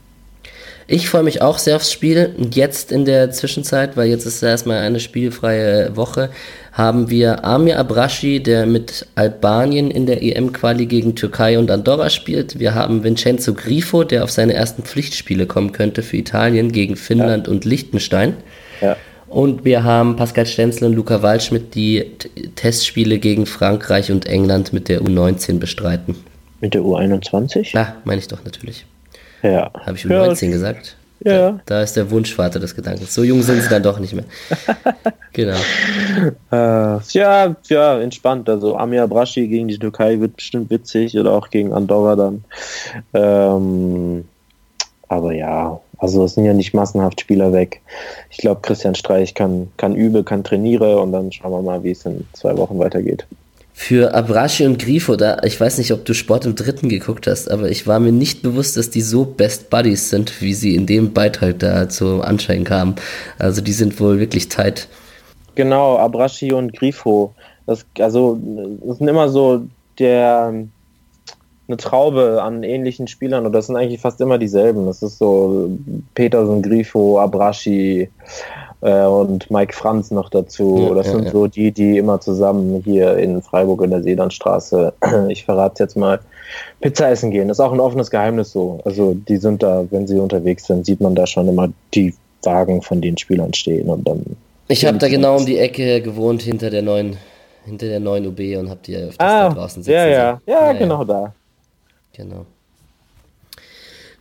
Ich freue mich auch sehr aufs Spiel. Und jetzt in der Zwischenzeit, weil jetzt ist erstmal eine spielfreie Woche, haben wir Amir Abrashi, der mit Albanien in der EM-Quali gegen Türkei und Andorra spielt. Wir haben Vincenzo Grifo, der auf seine ersten Pflichtspiele kommen könnte für Italien gegen Finnland ja. und Liechtenstein. Ja. Und wir haben Pascal Stenzel und Luca Waldschmidt, die Testspiele gegen Frankreich und England mit der U19 bestreiten. Mit der U21? Ja, meine ich doch natürlich. Ja. Habe ich U19 ja. gesagt? Ja. Da, da, ist der Wunschvater des Gedankens. So jung sind sie dann doch nicht mehr. genau. Äh, ja, ja, entspannt. Also Amir Braschi gegen die Türkei wird bestimmt witzig oder auch gegen Andorra dann. Ähm, aber ja, also es sind ja nicht massenhaft Spieler weg. Ich glaube, Christian Streich kann, kann übe, kann trainiere und dann schauen wir mal, wie es in zwei Wochen weitergeht. Für Abrashi und Grifo, da, ich weiß nicht, ob du Sport im Dritten geguckt hast, aber ich war mir nicht bewusst, dass die so Best Buddies sind, wie sie in dem Beitrag da zum Anschein kamen. Also die sind wohl wirklich tight. Genau, Abrashi und Grifo. Das, also, das sind immer so der, eine Traube an ähnlichen Spielern und das sind eigentlich fast immer dieselben. Das ist so Petersen, Grifo, Abrashi, äh, und Mike Franz noch dazu. Ja, das ja, sind ja. so die, die immer zusammen hier in Freiburg in der Seelandstraße, ich verrate es jetzt mal, Pizza essen gehen. Das ist auch ein offenes Geheimnis so. Also die sind da, wenn sie unterwegs sind, sieht man da schon immer die Wagen von den Spielern stehen und dann. Ich habe da genau um die Ecke gewohnt hinter der neuen, hinter der neuen UB und habe die öfters ah, da draußen sitzen. Ja, ja, ja, ja, genau da. Genau.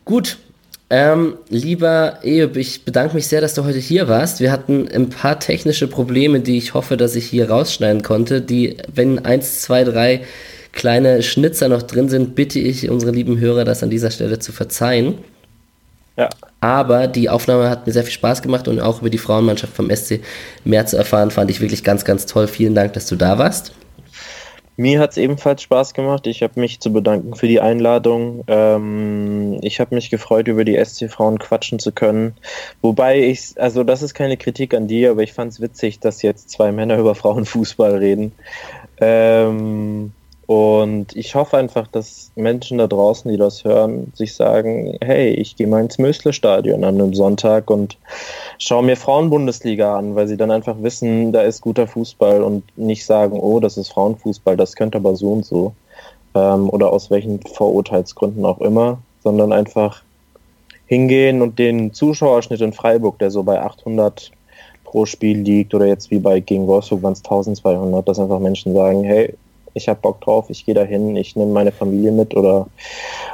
Gut, ähm, lieber Eub, ich bedanke mich sehr, dass du heute hier warst. Wir hatten ein paar technische Probleme, die ich hoffe, dass ich hier rausschneiden konnte. Die, wenn eins, zwei, drei kleine Schnitzer noch drin sind, bitte ich unsere lieben Hörer, das an dieser Stelle zu verzeihen. Ja. Aber die Aufnahme hat mir sehr viel Spaß gemacht und auch über die Frauenmannschaft vom SC mehr zu erfahren, fand ich wirklich ganz, ganz toll. Vielen Dank, dass du da warst. Mir hat es ebenfalls Spaß gemacht. Ich habe mich zu bedanken für die Einladung. Ähm, ich habe mich gefreut, über die SC-Frauen quatschen zu können. Wobei ich, also das ist keine Kritik an dir, aber ich fand es witzig, dass jetzt zwei Männer über Frauenfußball reden. Ähm, und ich hoffe einfach, dass Menschen da draußen, die das hören, sich sagen, hey, ich gehe mal ins Mösle-Stadion an einem Sonntag und schaue mir Frauenbundesliga an, weil sie dann einfach wissen, da ist guter Fußball und nicht sagen, oh, das ist Frauenfußball, das könnte aber so und so. Ähm, oder aus welchen Vorurteilsgründen auch immer, sondern einfach hingehen und den Zuschauerschnitt in Freiburg, der so bei 800 pro Spiel liegt, oder jetzt wie bei gegen Wolfsburg waren es 1200, dass einfach Menschen sagen, hey, ich habe Bock drauf, ich gehe dahin, ich nehme meine Familie mit oder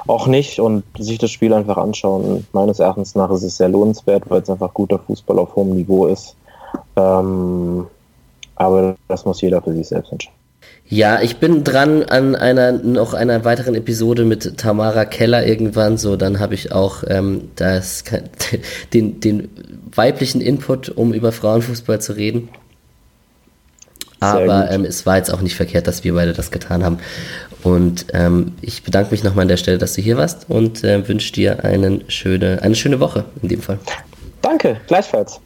auch nicht und sich das Spiel einfach anschauen. Meines Erachtens nach ist es sehr lohnenswert, weil es einfach guter Fußball auf hohem Niveau ist. Ähm, aber das muss jeder für sich selbst entscheiden. Ja, ich bin dran an einer noch einer weiteren Episode mit Tamara Keller irgendwann. So, dann habe ich auch ähm, das, den, den weiblichen Input, um über Frauenfußball zu reden. Aber ähm, es war jetzt auch nicht verkehrt, dass wir beide das getan haben. Und ähm, ich bedanke mich nochmal an der Stelle, dass du hier warst und äh, wünsche dir einen schöne, eine schöne Woche in dem Fall. Danke, gleichfalls.